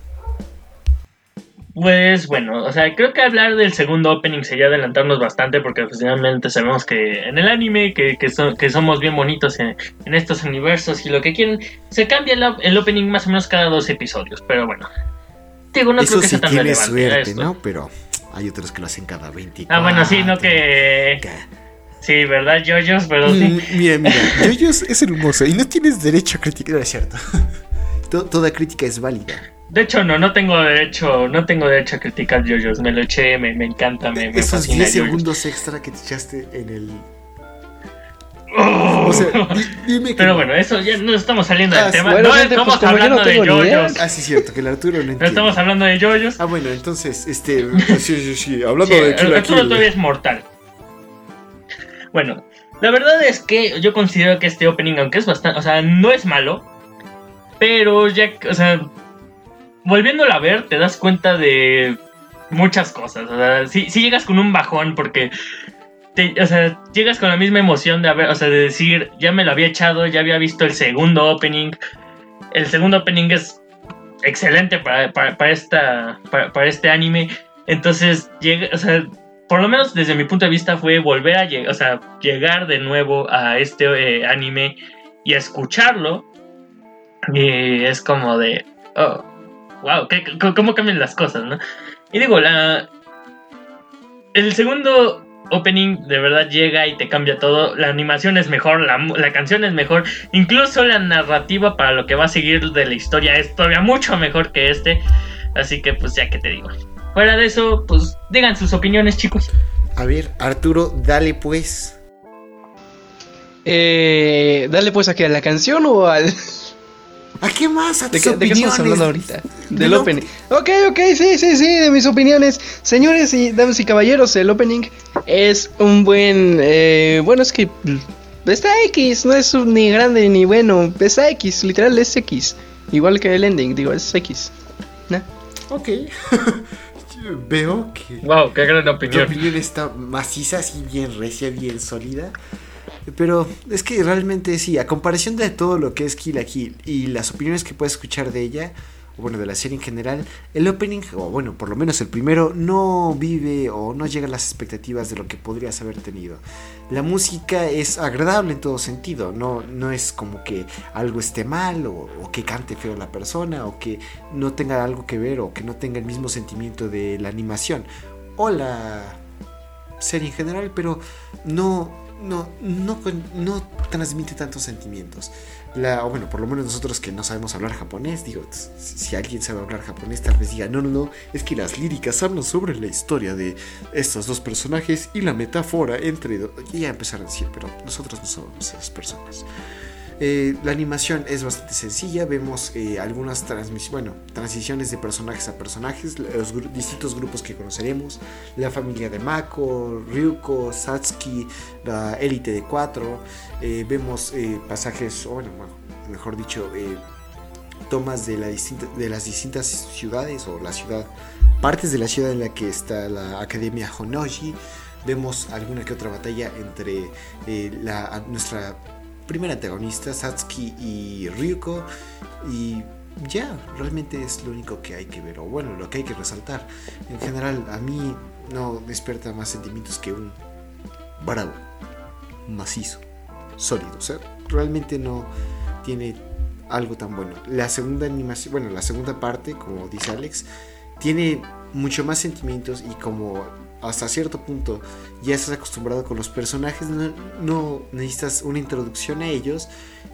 Pues bueno, o sea, creo que hablar del segundo opening sería adelantarnos bastante porque finalmente sabemos que en el anime, que, que, somos bien bonitos en, estos universos y lo que quieren, se cambia el, opening más o menos cada dos episodios, pero bueno. Digo, no creo que sea tan relevante suerte, ¿no? Pero hay otros que lo hacen cada 24. Ah, bueno, sí, no que... Sí, ¿verdad, Yoyos? Pero sí. Mm, mira, mira, Yoyos es hermoso y no tienes derecho a criticar, es cierto. Toda crítica es válida. De hecho, no, no tengo derecho, no tengo derecho a criticar Yoyos. Me lo eché, me, me encanta, me, me Esos 10 segundos extra que te echaste en el o sea, dime que Pero bueno, eso ya no estamos saliendo del ah, tema. no estamos pues, hablando de yoyos. Ah, sí, cierto, que el Arturo no entiende. No estamos hablando de yoyos. Ah, bueno, entonces, este. sí, sí, sí. Hablando de El Arturo todavía es mortal. Bueno, la verdad es que yo considero que este opening, aunque es bastante, o sea, no es malo, pero ya, o sea, volviéndolo a ver, te das cuenta de muchas cosas. O sea, si, llegas con un bajón porque o sea, llegas con la misma emoción de haber, o sea, de decir, ya me lo había echado, ya había visto el segundo opening. El segundo opening es excelente para, para, esta, para, este anime. Entonces, llega, o sea, por lo menos desde mi punto de vista fue volver a llegar, o sea, llegar de nuevo a este eh, anime y escucharlo. Y es como de, oh, wow, ¿cómo cambian las cosas, no? Y digo, la, el segundo opening de verdad llega y te cambia todo. La animación es mejor, la, canción es mejor, incluso la narrativa para lo que va a seguir de la historia es todavía mucho mejor que este. Así que pues ya que te digo. Fuera de eso, pues digan sus opiniones chicos. A ver, Arturo, dale pues. Eh, dale pues aquí a la canción o al... ¿A qué más? ¿A ¿De, qué, estamos hablando ahorita? Del opening. Ok, ok, sí, sí, sí, de mis opiniones. Señores y damas y caballeros, el opening es un buen... Eh, bueno, es que está X, no es ni grande ni bueno. Está X, literal es X. Igual que el ending, digo, es X. ¿No? Ok. Veo que... Wow, qué gran opinión. Tu opinión está maciza, así bien recia, bien sólida. Pero es que realmente sí, a comparación de todo lo que es Kill la Kill y las opiniones que puedes escuchar de ella, bueno, de la serie en general, el opening, o bueno, por lo menos el primero, no vive o no llega a las expectativas de lo que podrías haber tenido. La música es agradable en todo sentido, no, no es como que algo esté mal, o, o que cante feo la persona, o que no tenga algo que ver, o que no tenga el mismo sentimiento de la animación, o la serie en general, pero no no, no, no transmite tantos sentimientos. La, o bueno, por lo menos nosotros que no sabemos hablar japonés, digo, si alguien sabe hablar japonés, tal vez diga, no, no, no, es que las líricas hablan sobre la historia de estos dos personajes y la metáfora entre... Y ya empezar a decir, pero nosotros no somos esas personas. Eh, la animación es bastante sencilla, vemos eh, algunas bueno, transiciones de personajes a personajes, los distintos grupos que conoceremos, la familia de Mako, Ryuko, Satsuki, la élite de 4, eh, vemos pasajes, o bueno, mejor dicho, tomas de, la de las distintas ciudades o la ciudad, partes de la ciudad en la que está la Academia Honoji, vemos alguna que otra batalla entre la, nuestra primer antagonista, Satsuki y Ryuko. Y ya, realmente es lo único que hay que ver, o bueno, lo que hay que resaltar. En general, a mí no despierta más sentimientos que un bravo, macizo, sólido. O sea, realmente no tiene algo tan bueno. La segunda animación, bueno, la segunda parte, como dice Alex, tiene mucho más sentimientos y como hasta cierto punto ya estás acostumbrado con los personajes, no, necesitas una introducción a ellos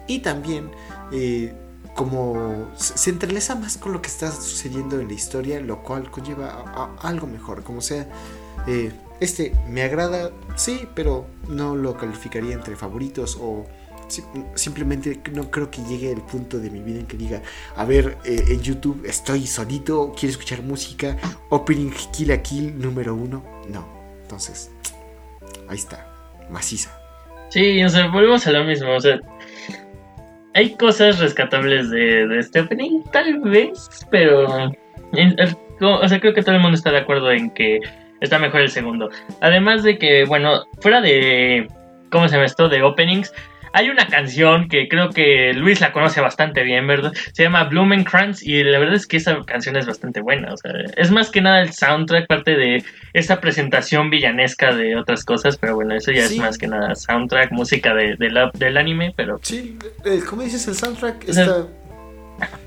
y también eh, como se entrelaza más con lo que está sucediendo en la historia, lo cual conlleva algo mejor, como sea. Eh, este me agrada, sí, pero no lo calificaría entre favoritos o simplemente no creo que llegue el punto de mi vida en que diga, a ver, eh, en YouTube estoy solito, quiero escuchar música, opening Kill a Kill número uno. No, entonces, ahí está, maciza. Sí, o sea, volvemos a lo mismo, o sea, hay cosas rescatables de, este opening, tal vez, pero, o sea, creo que todo el mundo está de acuerdo en que está mejor el segundo. Además de que, bueno, fuera de, ¿cómo se llama esto? De openings, hay una canción que creo que Luis la conoce bastante bien, ¿verdad? Se llama Blumenkrantz y la verdad es que esa canción es bastante buena. O sea, es más que nada el soundtrack, parte de esa presentación villanesca de otras cosas, pero bueno, eso ya es más que nada soundtrack, música de, del anime, pero... Sí, eh, como dices, el soundtrack está...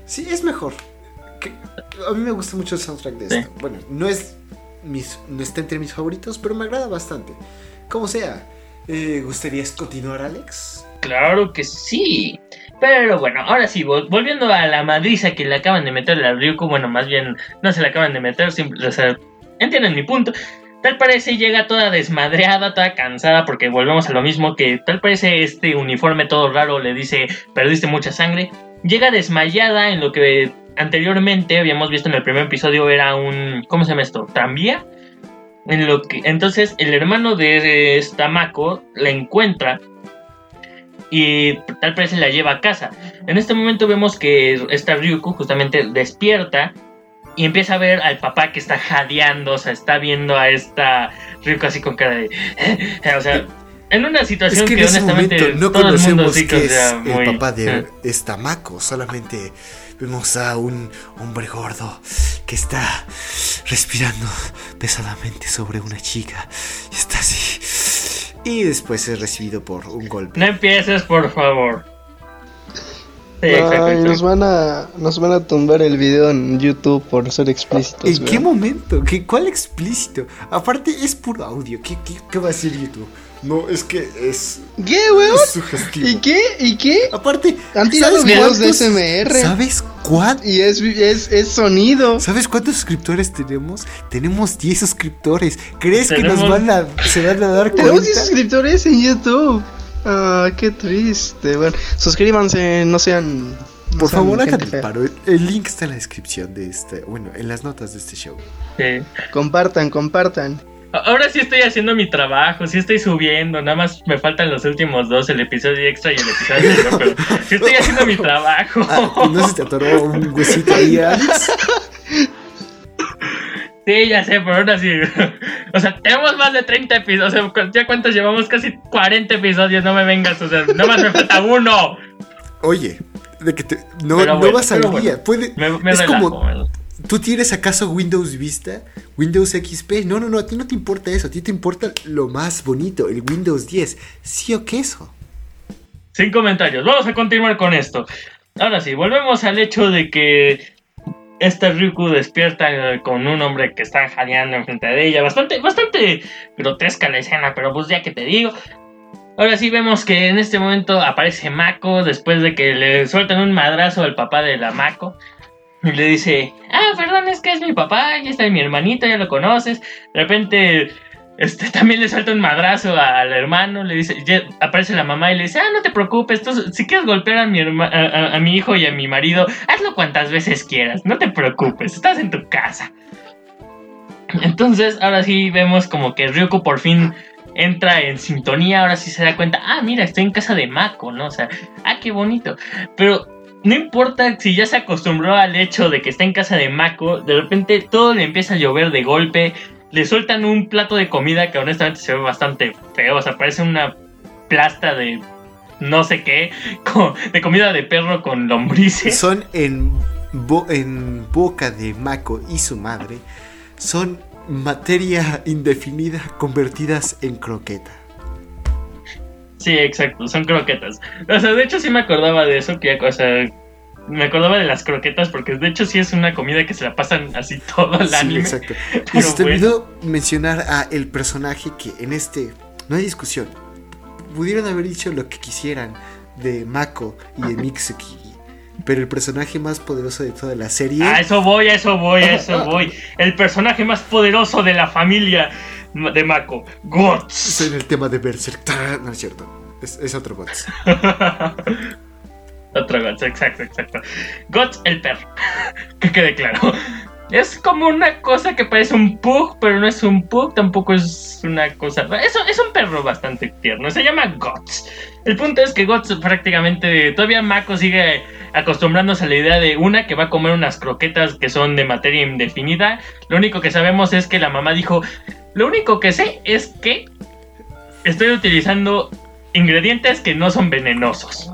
Sí, es mejor. a mí me gusta mucho el soundtrack de esto. Bueno, no es mis, no está entre mis favoritos, pero me agrada bastante. Como sea, eh, ¿gustarías continuar, Alex? Claro que sí. Pero bueno, ahora sí, volviendo a la madriza que le acaban de meter a Ryuko, bueno, más bien no se le acaban de meter, o sea, entienden mi punto. Tal parece llega toda desmadreada, toda cansada, porque volvemos a lo mismo que tal parece este uniforme todo raro le dice, perdiste mucha sangre. Llega desmayada en lo que anteriormente habíamos visto en el primer episodio era un, ¿cómo se llama esto? ¿Tranvía? En lo que, entonces el hermano de esta Mako la encuentra y tal parece la lleva a casa. En este momento vemos que esta Ryuko justamente despierta y empieza a ver al papá que está jadeando, o sea, está viendo a esta Ryuko así con cara de... o sea, en una situación Es que que, en ese honestamente no todo el mundo conocemos sí que es el muy- papá de eh, esta Mako, solamente vemos a un hombre gordo que está respirando pesadamente sobre una chica y está así. Y después es recibido por un golpe. No empieces, por favor. Sí, exacto, Ay, nos van a nos van a tumbar el video en YouTube por ser explícitos. ¿En qué momento? ¿Qué, ¿Cuál explícito? Aparte es puro audio. ¿Qué, qué, qué va a decir YouTube? No, es que es, ¿Qué, weón? es sugestivo. ¿Y qué? ¿Y qué? Aparte, Han tirado ¿sabes videos de SMR. ¿Sabes cuántos? Y es, es, es sonido. ¿Sabes cuántos suscriptores tenemos? Tenemos 10 suscriptores. ¿Crees que Tenemos- nos van a, se van a dar Tenemos cuenta? 10 suscriptores en YouTube. Ah, qué triste. Bueno, suscríbanse, no sean. no Por sean favor, hagan el paro. El link está en la descripción de este, bueno, en las notas de este show. Sí. Compartan, compartan. Ahora sí estoy haciendo mi trabajo, sí estoy subiendo, nada más me faltan los últimos dos, el episodio extra y el episodio anterior, pero sí estoy haciendo mi trabajo. Ah, ¿y ¿No se te atoró un huesito ahí, Alex? Sí, ya sé, pero aún así. O sea, tenemos más de 30 episodios. O sea, ¿ya cuántos llevamos? Casi 40 episodios. No me vengas, o sea, nada más me falta uno. Oye, de que te, no, no vas al día. Puede, Me, me es relajo. como, ¿tú tienes acaso Windows Vista? ¿Windows XP? No, no, no, a ti no te importa eso. A ti te importa lo más bonito, el Windows 10. ¿Sí o qué eso? Sin comentarios. Vamos a continuar con esto. Ahora sí, volvemos al hecho de que esta Ryuku despierta con un hombre que está jadeando enfrente de ella. Bastante, bastante grotesca la escena, pero pues ya que te digo. Ahora sí vemos que en este momento aparece Mako después de que le sueltan un madrazo al papá de la Mako. Y le dice, ah, perdón, es que es mi papá, ya está mi hermanito, ya lo conoces. De repente este, también le suelta un madrazo al hermano, le dice, aparece la mamá y le dice, ah, no te preocupes, tú, si quieres golpear a mi, herma- a, a- a mi hijo y a mi marido, hazlo cuantas veces quieras, no te preocupes, estás en tu casa. Entonces, ahora sí vemos como que Ryuko por fin entra en sintonía, ahora sí se da cuenta, ah, mira, estoy en casa de Mako, ¿no? O sea, ah, qué bonito. Pero no importa si ya se acostumbró al hecho de que está en casa de Mako, de repente todo le empieza a llover de golpe, le sueltan un plato de comida que honestamente se ve bastante feo, o sea, parece una plasta de no sé qué, de comida de perro con lombrices. Son en, en boca de Mako y su madre. Son materia indefinida convertidas en croqueta. Sí, exacto, son croquetas. O sea, de hecho sí me acordaba de eso, que, o sea, me acordaba de las croquetas porque de hecho sí es una comida que se la pasan así todo el Sí, anime. exacto. Y se te olvidó mencionar a el personaje que en este no hay discusión. Pudieron haber dicho lo que quisieran de Mako y de Mitsuki, pero el personaje más poderoso de toda la serie A eso voy, a eso voy, a eso voy. El personaje más poderoso de la familia de Mako, es Guts. en el tema de Berserk. Tarán, No es cierto. Es, es otro bots. Otro Guts, exacto, exacto. Guts el perro. que quede claro. Es como una cosa que parece un pug, pero no es un pug, tampoco es una cosa. Es, es un perro bastante tierno, se llama Guts. El punto es que Guts prácticamente. Todavía Mako sigue acostumbrándose a la idea de una que va a comer unas croquetas que son de materia indefinida. Lo único que sabemos es que la mamá dijo: Lo único que sé es que estoy utilizando ingredientes que no son venenosos.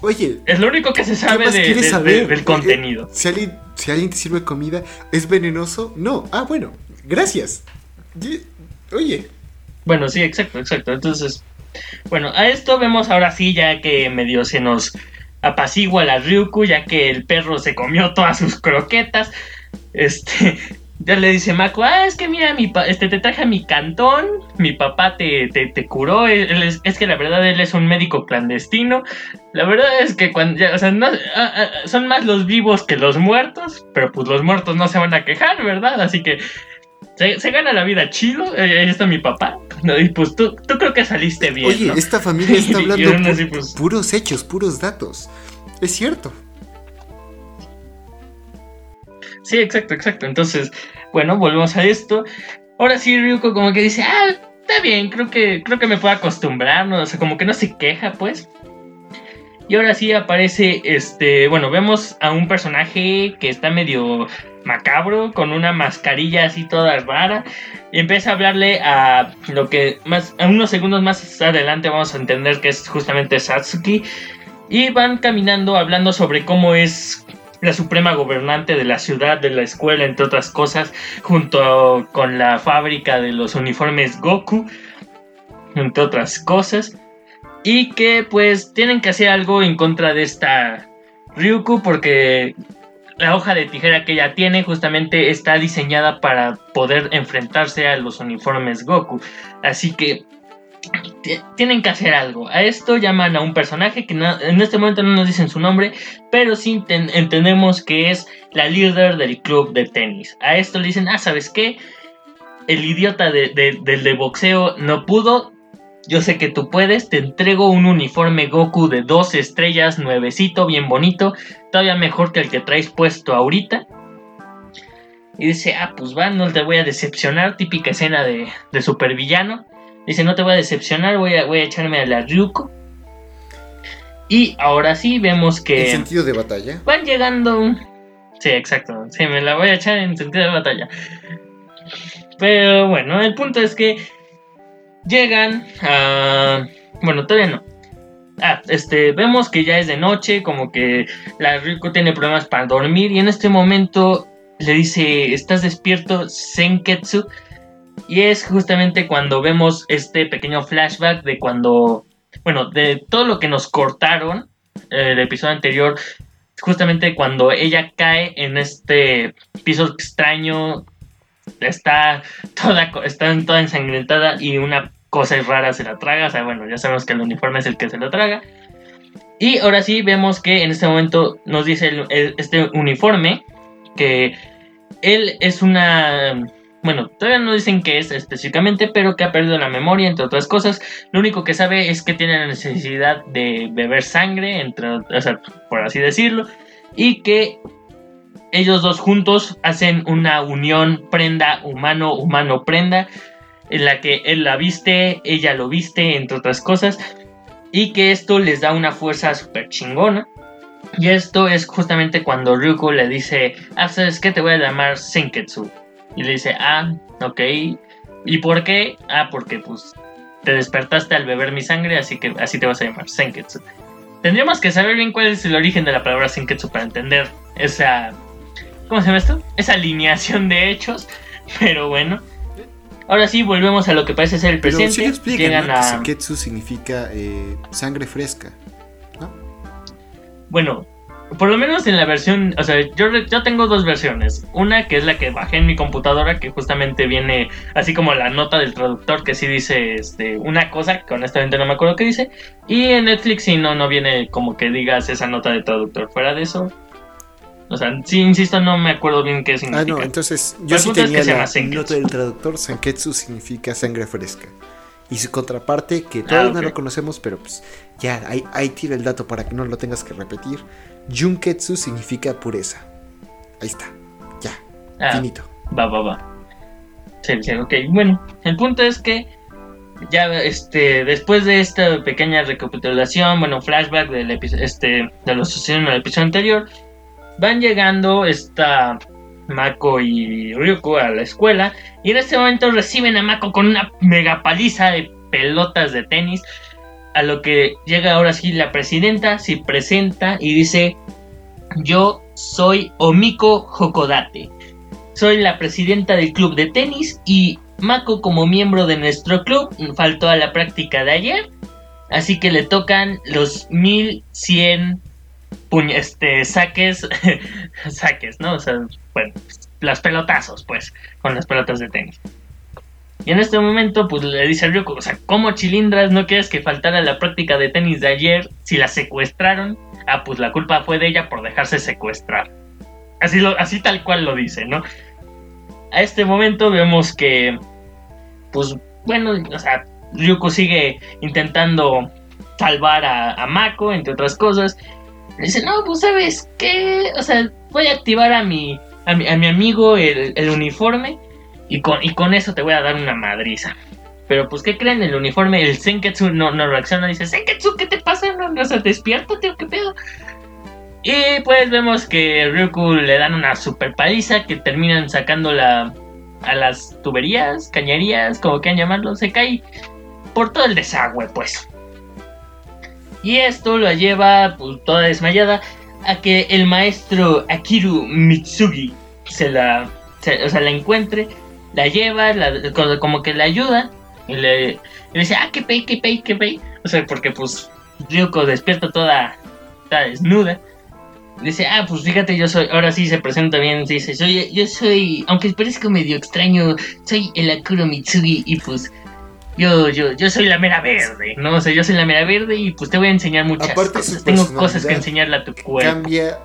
Oye, Es lo único que se ¿qué sabe más de- quieres de- saber? de- del contenido. Eh, Si alguien, si alguien te sirve comida, ¿es venenoso? No. Ah, bueno. Gracias. Oye, Bueno, sí, exacto, exacto. Entonces, bueno, a esto vemos ahora sí ya que medio se nos apacigua la Ryuku, ya que el perro se comió todas sus croquetas. Este, ya le dice Mako, ah, es que mira, mi pa- este, te traje a mi cantón, mi papá te, te, te curó, él es, es que la verdad él es un médico clandestino. La verdad es que cuando, ya, o sea, no, ah, ah, son más los vivos que los muertos, pero pues los muertos no se van a quejar, ¿verdad? Así que se, se gana la vida chido, eh, ahí está mi papá. No, y pues tú, tú creo que saliste bien. oye, ¿no? esta familia está hablando así, pues- puros hechos, puros datos. Es cierto. Sí, exacto, exacto. Entonces, bueno, volvemos a esto. Ahora sí, Ryuko como que dice, ah, está bien, creo que, creo que me puedo acostumbrar, ¿no? O sea, como que no se queja, pues. Y ahora sí aparece, este, bueno, vemos a un personaje que está medio macabro, con una mascarilla así toda rara. Y empieza a hablarle a lo que más, a unos segundos más adelante vamos a entender que es justamente Satsuki. Y van caminando hablando sobre cómo es la suprema gobernante de la ciudad, de la escuela, entre otras cosas, junto con la fábrica de los uniformes Goku, entre otras cosas. Y que pues tienen que hacer algo en contra de esta Ryuku porque la hoja de tijera que ella tiene justamente está diseñada para poder enfrentarse a los uniformes Goku. Así que tienen que hacer algo. A esto llaman a un personaje que en este momento no nos dicen su nombre, pero sí entendemos que es la líder del club de tenis. A esto le dicen, ah, ¿sabes qué? El idiota del de boxeo no pudo. Yo sé que tú puedes, te entrego un uniforme Goku de dos estrellas, nuevecito, bien bonito, todavía mejor que el que traes puesto ahorita. Y dice, ah, pues va, no te voy a decepcionar, típica escena de, de supervillano. Dice, no te voy a decepcionar, voy a, voy a echarme a la Ryuko. Y ahora sí vemos que... ¿En sentido de batalla? Van llegando... Sí, exacto. Sí, me la voy a echar en sentido de batalla. Pero bueno, el punto es que llegan a... Bueno, todavía no. Ah, este, vemos que ya es de noche, como que la Ryuko tiene problemas para dormir y en este momento le dice, ¿estás despierto, Senketsu? Y es justamente cuando vemos este pequeño flashback de cuando, bueno, de todo lo que nos cortaron eh, el episodio anterior, justamente cuando ella cae en este piso extraño, está toda, está toda ensangrentada y una cosa rara se la traga, o sea, bueno, ya sabemos que el uniforme es el que se lo traga. Y ahora sí vemos que en este momento nos dice este uniforme que él es una bueno, todavía no dicen qué es específicamente, pero que ha perdido la memoria, entre otras cosas. Lo único que sabe es que tiene la necesidad de beber sangre, entre, o por así decirlo, y que ellos dos juntos hacen una unión prenda humano, humano prenda, en la que él la viste, ella lo viste, entre otras cosas, y que esto les da una fuerza súper chingona. Y esto es justamente cuando Ryuko le dice, ah, ¿sabes qué? Te voy a llamar Senketsu y le dice, ah, ok. ¿Y por qué? Ah, porque pues te despertaste al beber mi sangre, así que así te vas a llamar Senketsu. Tendríamos que saber bien cuál es el origen de la palabra Senketsu para entender esa... ¿Cómo se llama esto? Esa alineación de hechos. Pero bueno. Ahora sí, volvemos a lo que parece ser el presente. Pero sí Llegan a... Senketsu significa eh, sangre fresca, ¿no? Bueno, por lo menos en la versión, o sea, yo, yo tengo dos versiones. Una que es la que bajé en mi computadora, que justamente viene así como la nota del traductor que sí dice este, una cosa, que honestamente no me acuerdo qué dice. Y en Netflix sí no, no viene como que digas esa nota de traductor. Fuera de eso, o sea, sí, insisto, no me acuerdo bien qué significa. Ah, no, entonces yo sí tenía la nota del traductor, Sanketsu significa sangre fresca. Y su contraparte, que todos ah, no lo conocemos, pero pues ya, ahí, ahí tira el dato para que no lo tengas que repetir. Junketsu significa pureza. Ahí está. Ya. Ah, finito. Va, va, va. Sí, sí, ok. Bueno, el punto es que ya este después de esta pequeña recapitulación, bueno, flashback del este de lo sucedido en el episodio anterior, van llegando esta Mako y Ryuko a la escuela y en este momento reciben a Mako con una mega paliza de pelotas de tenis a lo que llega ahora sí la presidenta, se presenta y dice, yo soy Omiko Hokodate, soy la presidenta del club de tenis y Mako como miembro de nuestro club faltó a la práctica de ayer, así que le tocan los 1100 este, saques, saques, ¿no? O sea, bueno, las pelotazos, pues, con las pelotas de tenis. Y en este momento, pues le dice a Ryoko, o sea, ¿cómo chilindras no quieres que faltara la práctica de tenis de ayer si la secuestraron? Ah, pues la culpa fue de ella por dejarse secuestrar. Así, lo, así tal cual lo dice, ¿no? A este momento vemos que, pues, bueno, o sea, Ryuko sigue intentando salvar a, Mako, entre otras cosas. Le dice, no, pues, ¿sabes qué? O sea, voy a activar a mi, a mi, amigo el, el uniforme y con, y con eso te voy a dar una madriza. Pero pues, ¿qué creen? El uniforme, el Senketsu no, no reacciona. Dice, Senketsu, ¿qué te pasa? No, no, o sea, despiértate qué pedo. Y pues vemos que Ryuku le dan una super paliza que terminan sacando la, a las tuberías, cañerías, como quieran llamarlo. Se cae por todo el desagüe, pues. Y esto lo lleva, pues, toda desmayada, a que el maestro Akiru Mitsugi se la, o sea, la encuentre, la lleva, la- como- que la ayuda, y le, y le dice, ah, qué pey, qué pey, qué pey. O sea, porque pues Ryuko despierta toda, toda desnuda. Dice, ah, pues fíjate, yo soy, ahora sí se presenta bien, dice, soy, yo soy, aunque parezca medio extraño, soy el Akuro Mitsugi y pues yo, yo, yo soy la mera verde, ¿no? O sea, yo soy la mera verde y pues te voy a enseñar muchas Aparte, cosas. Tengo cosas que enseñarle a tu cuerpo. Cambia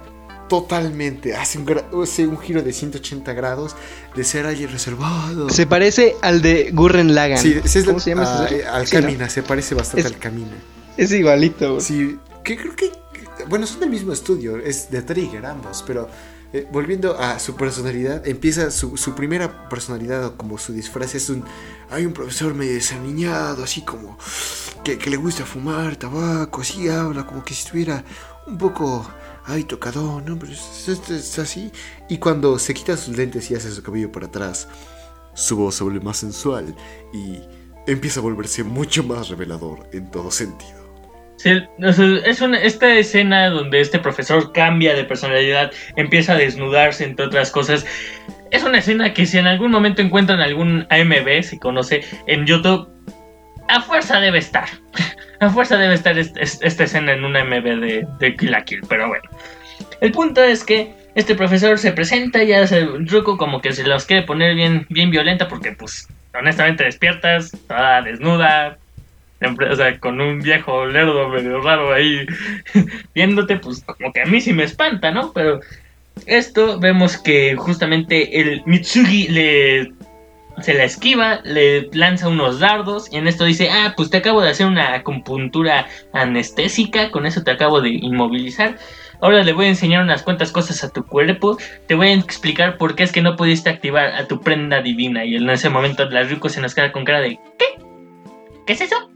totalmente. Hace un, gra- hace un giro de 180 grados de ser alguien reservado. Se parece al de Gurren. Sí, es ¿Cómo la- se llama ese ah, eh, al Sí, ¿no? Camina, se parece bastante Es- al Camina. Es igualito. güey. Sí, que creo que. Bueno, son del mismo estudio, es de Trigger ambos, pero eh, volviendo a su personalidad, empieza su, su primera personalidad o como su disfraz es un. Hay un profesor medio desaniñado, así como. Que, que le gusta fumar tabaco, así habla, como que si estuviera un poco. Ay, tocadón, ¿no? Pero es, es- es así. Y cuando se quita sus lentes y hace su cabello para atrás, su voz se vuelve más sensual y empieza a volverse mucho más revelador en todo sentido. Sí, es una, esta escena donde este profesor cambia de personalidad, empieza a desnudarse, entre otras cosas. Es una escena que si en algún momento encuentran algún AMB, si conoce, en YouTube, a fuerza debe estar. A fuerza debe estar est- est- esta escena en una AMB de, de Kill la Kill, pero bueno. El punto es que este profesor se presenta, ya se Ruko como que se los quiere poner bien, bien violenta porque pues honestamente despiertas, toda desnuda, o sea, con un viejo lerdo medio raro ahí viéndote, pues como que a mí sí me espanta, ¿no? Pero esto vemos que justamente el Mitsugi le se la esquiva, le lanza unos dardos y en esto dice, ah, pues te acabo de hacer una acupuntura anestésica, con eso te acabo de inmovilizar. Ahora le voy a enseñar unas cuantas cosas a tu cuerpo. Te voy a explicar por qué es que no pudiste activar a tu prenda divina. Y en ese momento la Ryuko se nos queda con cara de ¿qué? ¿Qué es eso?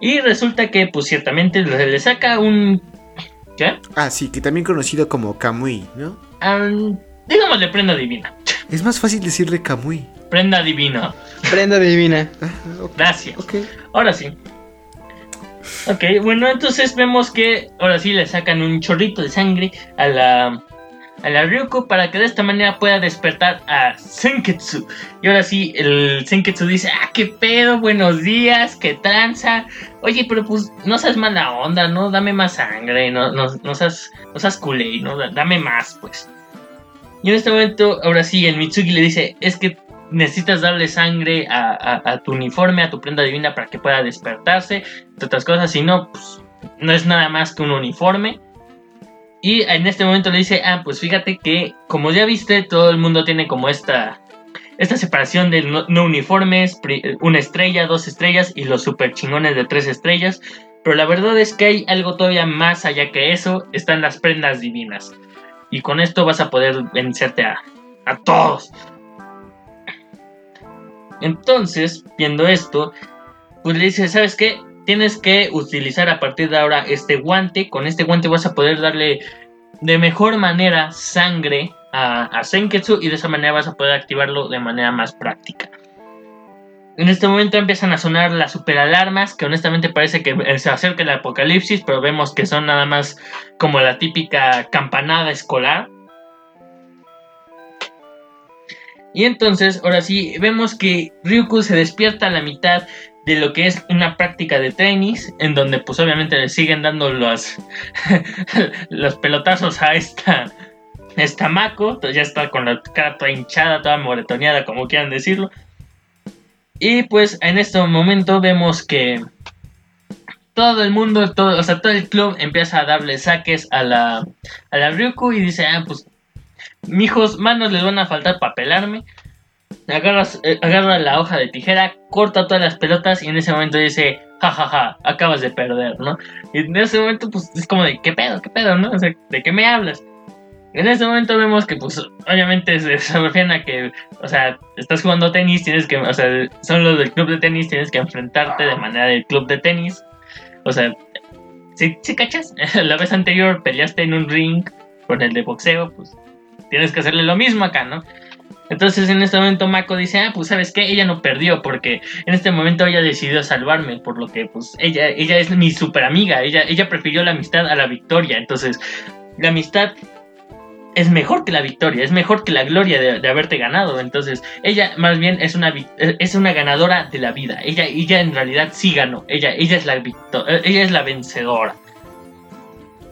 Y resulta que, pues ciertamente, le le saca un. ¿Qué? Ah, sí, que también conocido como Kamui, ¿no? Um, digámosle prenda divina. Es más fácil decirle Kamui. Prenda divina. Prenda divina. Ah. Gracias. ok. Ahora sí. Ok, bueno, entonces vemos que ahora sí le sacan un chorrito de sangre a la, a la Ryuko para que de esta manera pueda despertar a Senketsu. Y ahora sí, el Senketsu dice, ah, qué pedo, buenos días, qué tranza. Oye, pero pues no seas mala onda, ¿no? Dame más sangre, no, no, no seas, no seas culé, ¿no? Da- Dame más, pues. Y en este momento, ahora sí, el Mitsugi le dice, es que necesitas darle sangre a, tu uniforme, a tu prenda divina para que pueda despertarse, entre otras cosas, si no, pues no es nada más que un uniforme. Y en este momento le dice, ah, pues fíjate que como ya viste, todo el mundo tiene como esta, esta separación de no, no uniformes, una estrella, dos estrellas y los super chingones de tres estrellas. Pero la verdad es que hay algo todavía más allá que eso, están las prendas divinas. Y con esto vas a poder vencerte a, a todos. Entonces, viendo esto, pues le dice, ¿sabes qué? Tienes que utilizar a partir de ahora este guante. Con este guante vas a poder darle de mejor manera sangre a, a Senketsu y de esa manera vas a poder activarlo de manera más práctica. En este momento empiezan a sonar las super alarmas, que honestamente parece que se acerca el apocalipsis, pero vemos que son nada más como la típica campanada escolar. Y entonces, ahora sí, vemos que Ryuku se despierta a la mitad de lo que es una práctica de tenis, en donde pues obviamente le siguen dando los, los pelotazos a esta, esta Mako, entonces ya está con la cara toda hinchada, toda moretoneada, como quieran decirlo. Y pues en este momento vemos que todo el mundo, todo, o sea, todo el club empieza a darle saques a la, a la Ryuku y dice, ah, pues Mijos, manos les van a faltar para pelarme. Eh, agarra la hoja de tijera, corta todas las pelotas y en ese momento dice, jajaja, ja, ja, acabas de perder, ¿no? Y en ese momento, pues es como de, ¿qué pedo, qué pedo, no? O sea, ¿de qué me hablas? En este momento vemos que, pues, obviamente se, se refieren a que, o sea, estás jugando tenis, tienes que, o sea, son los del club de tenis, tienes que enfrentarte de manera del club de tenis. O sea, si, si cachas, la vez anterior peleaste en un ring con el de boxeo, pues tienes que hacerle lo mismo acá, ¿no? Entonces en este momento Mako dice, ah, pues sabes qué, ella no perdió porque en este momento ella decidió salvarme, por lo que pues ella, ella es mi super amiga, ella, ella prefirió la amistad a la victoria, entonces la amistad es mejor que la victoria, es mejor que la gloria de, haberte ganado, entonces ella más bien es una, es una ganadora de la vida, ella, ella en realidad sí ganó, ella, ella es la victo- ella es la vencedora.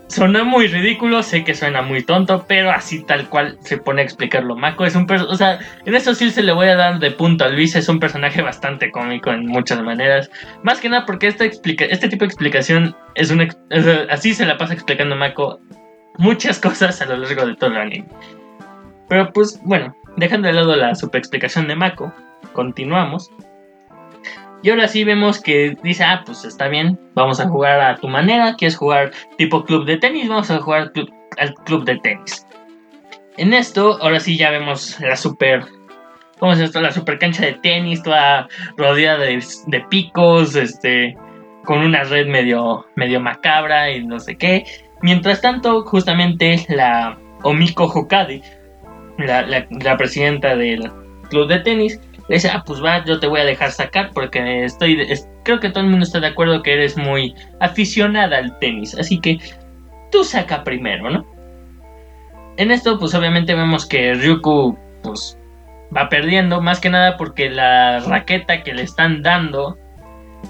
Suena muy ridículo, sé que suena muy tonto, pero así tal cual se pone a explicarlo. Mako es un perso- o sea, en eso sí se le voy a dar de punto a Luis, es un personaje bastante cómico en muchas maneras. Más que nada porque esta explica este tipo de explicación es una así se la pasa explicando Mako muchas cosas a lo largo de todo el anime. Pero pues bueno, dejando de lado la super explicación de Mako, continuamos. Y ahora sí vemos que dice, ah, pues está bien, vamos a jugar a tu manera, quieres jugar tipo club de tenis, vamos a jugar al club de tenis. En esto, ahora sí ya vemos la super, ¿cómo es esto? La super cancha de tenis, toda rodeada de, de picos, este, con una red medio, medio macabra y no sé qué. Mientras tanto, justamente la Omiko Hokage, la, presidenta del club de tenis, le dice, ah, pues va, yo te voy a dejar sacar porque estoy, es- creo que todo el mundo está de acuerdo que eres muy aficionada al tenis, así que tú saca primero, ¿no? En esto, pues obviamente vemos que Ryuku, pues, va perdiendo, más que nada porque la raqueta que le están dando,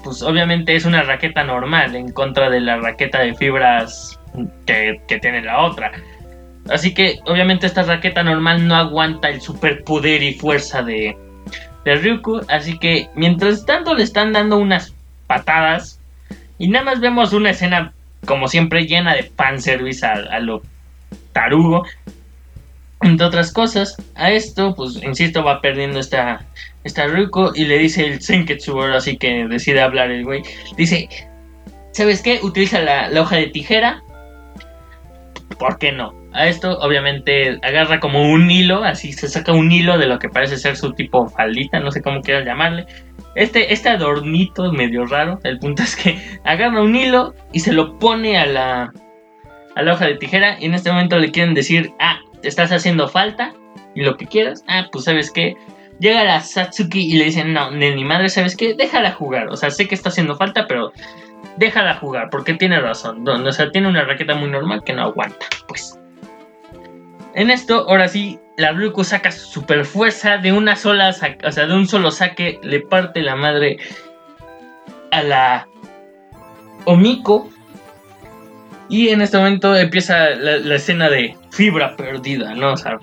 pues obviamente es una raqueta normal en contra de la raqueta de fibras que, tiene la otra. Así que obviamente esta raqueta normal no aguanta el superpoder y fuerza de, de Ryuku. Así que mientras tanto le están dando unas patadas. Y nada más vemos una escena como siempre llena de fanservice a, a lo tarugo. Entre otras cosas, a esto, pues insisto, va perdiendo esta, esta Ryuko y le dice el Senketsu, ahora sí que decide hablar el güey. Dice, ¿sabes qué? Utiliza la hoja de tijera. ¿Por qué no? A esto, obviamente, agarra como un hilo, así se saca un hilo de lo que parece ser su tipo faldita, no sé cómo quieras llamarle. Este, este adornito medio raro, el punto es que agarra un hilo y se lo pone a la, a la hoja de tijera y en este momento le quieren decir, ah, te estás haciendo falta y lo que quieras, ah, pues sabes qué, llega la Satsuki y le dicen, no, ni madre, ¿sabes qué? Déjala jugar, o sea, sé que está haciendo falta, pero déjala jugar, porque tiene razón, no, o sea, tiene una raqueta muy normal que no aguanta, pues. En esto, ahora sí, la Ryuko saca su super fuerza de una sola, o sea, de un solo saque, le parte la madre a la Omiko. Y en este momento empieza la, la escena de fibra perdida, ¿no? O sea,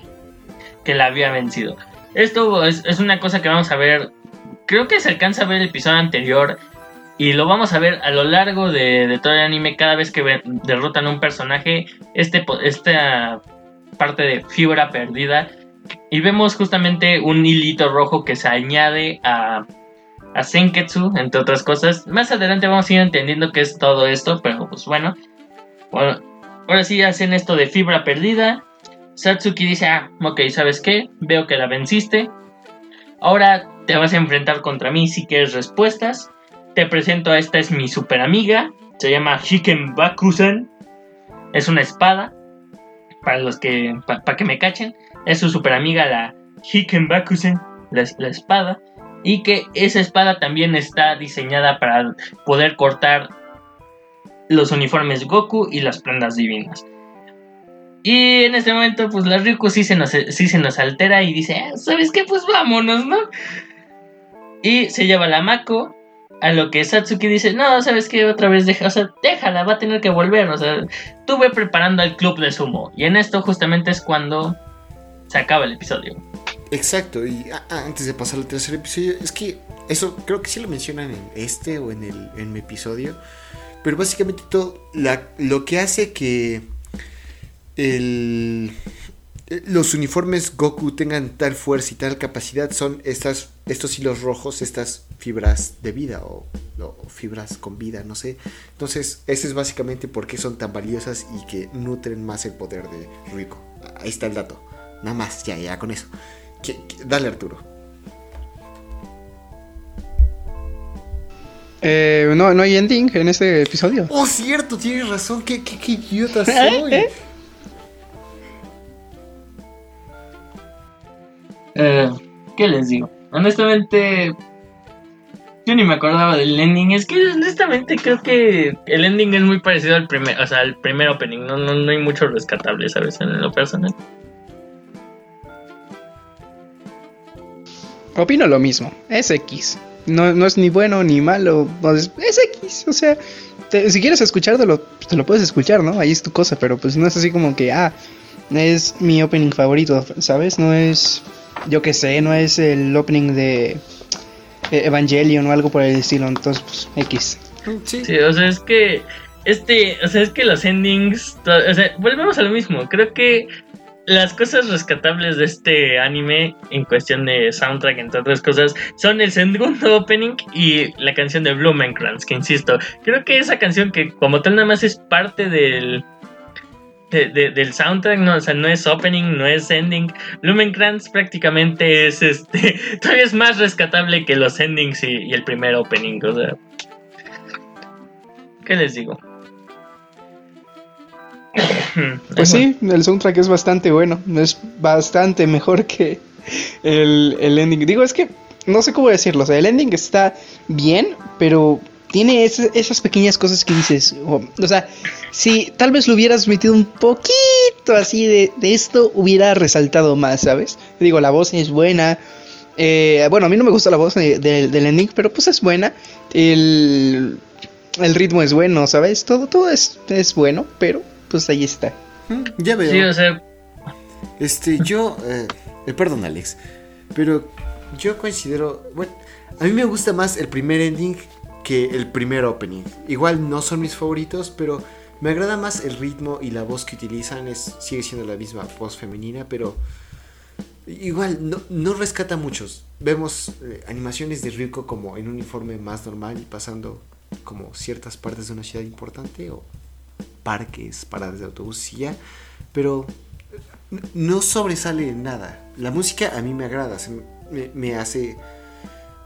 que la había vencido. Esto es, es una cosa que vamos a ver. Creo que se alcanza a ver el episodio anterior. Y lo vamos a ver a lo largo de, todo el anime. Cada vez que derrotan un personaje. Este, esta parte de fibra perdida. Y vemos justamente un hilito rojo que se añade a, a Senketsu, entre otras cosas. Más adelante vamos a ir entendiendo qué es todo esto. Pero pues bueno. Bueno, ahora sí hacen esto de fibra perdida. Satsuki dice, ah, ok, ¿sabes qué? Veo que la venciste. Ahora te vas a enfrentar contra mí si quieres respuestas. Te presento a esta es mi super amiga. Se llama Hikenbakusen. Es una espada. Para los que. Para que me cachen. Es su super amiga la Hikenbakusen. La, la espada. Y que esa espada también está diseñada para poder cortar los uniformes Goku y las prendas divinas. Y en este momento, pues la Ryuko sí se nos, sí se nos altera y dice, "Ah, ¿sabes qué? Pues vámonos, ¿no? Y se lleva la Mako. A lo que Satsuki dice, no, ¿sabes qué? Otra vez deja, o sea, déjala, va a tener que volver. O sea, tú ve preparando al club de sumo. Y en esto justamente es cuando se acaba el episodio. Exacto, y antes de pasar al tercer episodio, es que eso creo que sí lo mencionan en este o en el en mi episodio, pero básicamente todo lo que hace que el, los uniformes Goku tengan tal fuerza y tal capacidad son estas, estos hilos rojos, estas fibras de vida o, fibras con vida, no sé. Entonces, ese es básicamente por qué son tan valiosas y que nutren más el poder de Rico. Ahí está el dato. Nada más, ya, ya con eso. dale, Arturo. Eh, no, no hay ending en este episodio. Oh, cierto, tienes razón. Qué, idiota soy. ¿Eh? ¿Qué les digo? Honestamente, yo ni me acordaba del ending. Es que honestamente creo que el ending es muy parecido al primer, o sea, al primer opening. No, no, no hay mucho rescatable, ¿sabes? En lo personal. Opino lo mismo. Es X. No, no es ni bueno ni malo. Es, X. O sea, si quieres escuchártelo, te lo puedes escuchar, ¿no? Ahí es tu cosa. Pero pues no es así como que, ah, es mi opening favorito, ¿sabes? No es, yo qué sé, no es el opening de Evangelion o algo por el estilo. Entonces, pues, X. Sí. sí, o sea, es que este, o sea, es que los endings, o sea, volvemos a lo mismo. Creo que las cosas rescatables de este anime en cuestión de soundtrack, entre otras cosas, son el segundo opening y la canción de Blumenkrantz, que insisto, creo que esa canción que como tal nada más es parte del del soundtrack, no, o sea, no es opening, no es ending. Blumenkrantz prácticamente es este, todavía es más rescatable que los endings y, y el primer opening, o sea. ¿Qué les digo? Pues sí, el soundtrack es bastante bueno. Es bastante mejor que el, ending. Digo, es que no sé cómo decirlo. O sea, el ending está bien, pero tiene esas pequeñas cosas que dices. o sea, si tal vez lo hubieras metido un poquito así de, esto, hubiera resaltado más, ¿sabes? Digo, la voz es buena. Eh, bueno, a mí no me gusta la voz del ending, pero pues es buena. El, el ritmo es bueno, ¿sabes? Todo, todo es, es bueno, pero pues ahí está. Mm, ya veo. Sí, o sea. Este, yo. Eh, eh, perdón, Alex. Pero yo considero. Bueno, a mí me gusta más el primer ending que el primer opening. Igual no son mis favoritos, pero me agrada más el ritmo y la voz que utilizan. Es, sigue siendo la misma voz femenina, pero. Igual, no, rescata muchos. Vemos eh, animaciones de Ryuko como en un uniforme más normal y pasando como ciertas partes de una ciudad importante o parques, paradas de autobús ya, pero no sobresale nada. La música a mí me agrada, me, hace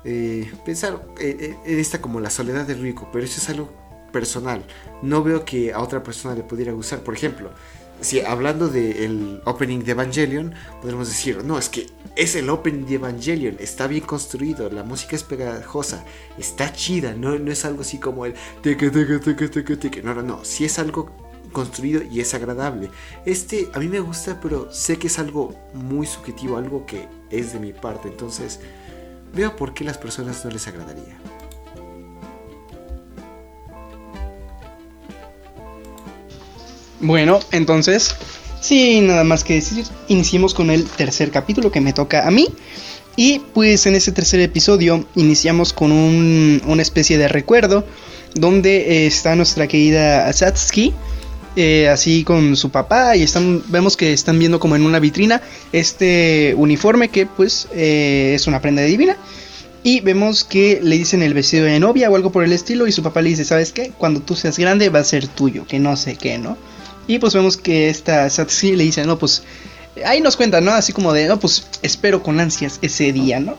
eh, pensar en esta como la soledad de Rico, pero eso es algo personal. No veo que a otra persona le pudiera gustar. Por ejemplo, si hablando del opening de Evangelion, podemos decir, no, es que es el opening de Evangelion, está bien construido, la música es pegajosa, está chida, no, no es algo así como el no, no, no, si es algo construido y es agradable. Este a mí me gusta, pero sé que es algo muy subjetivo, algo que es de mi parte, entonces veo por qué las personas no les agradaría. Bueno, entonces, sin nada más que decir, iniciemos con el tercer capítulo que me toca a mí. Y pues en ese tercer episodio iniciamos con un, una especie de recuerdo donde está nuestra querida Satsuki, eh, así con su papá y están, vemos que están viendo como en una vitrina este uniforme que pues eh, es una prenda divina. Y vemos que le dicen el vestido de novia o algo por el estilo y su papá le dice, ¿sabes qué? Cuando tú seas grande va a ser tuyo, que no sé qué, ¿no? Y pues vemos que esta Satsuki le dice, no, pues ahí nos cuentan, ¿no? Así como de, no, pues espero con ansias ese día, ¿no?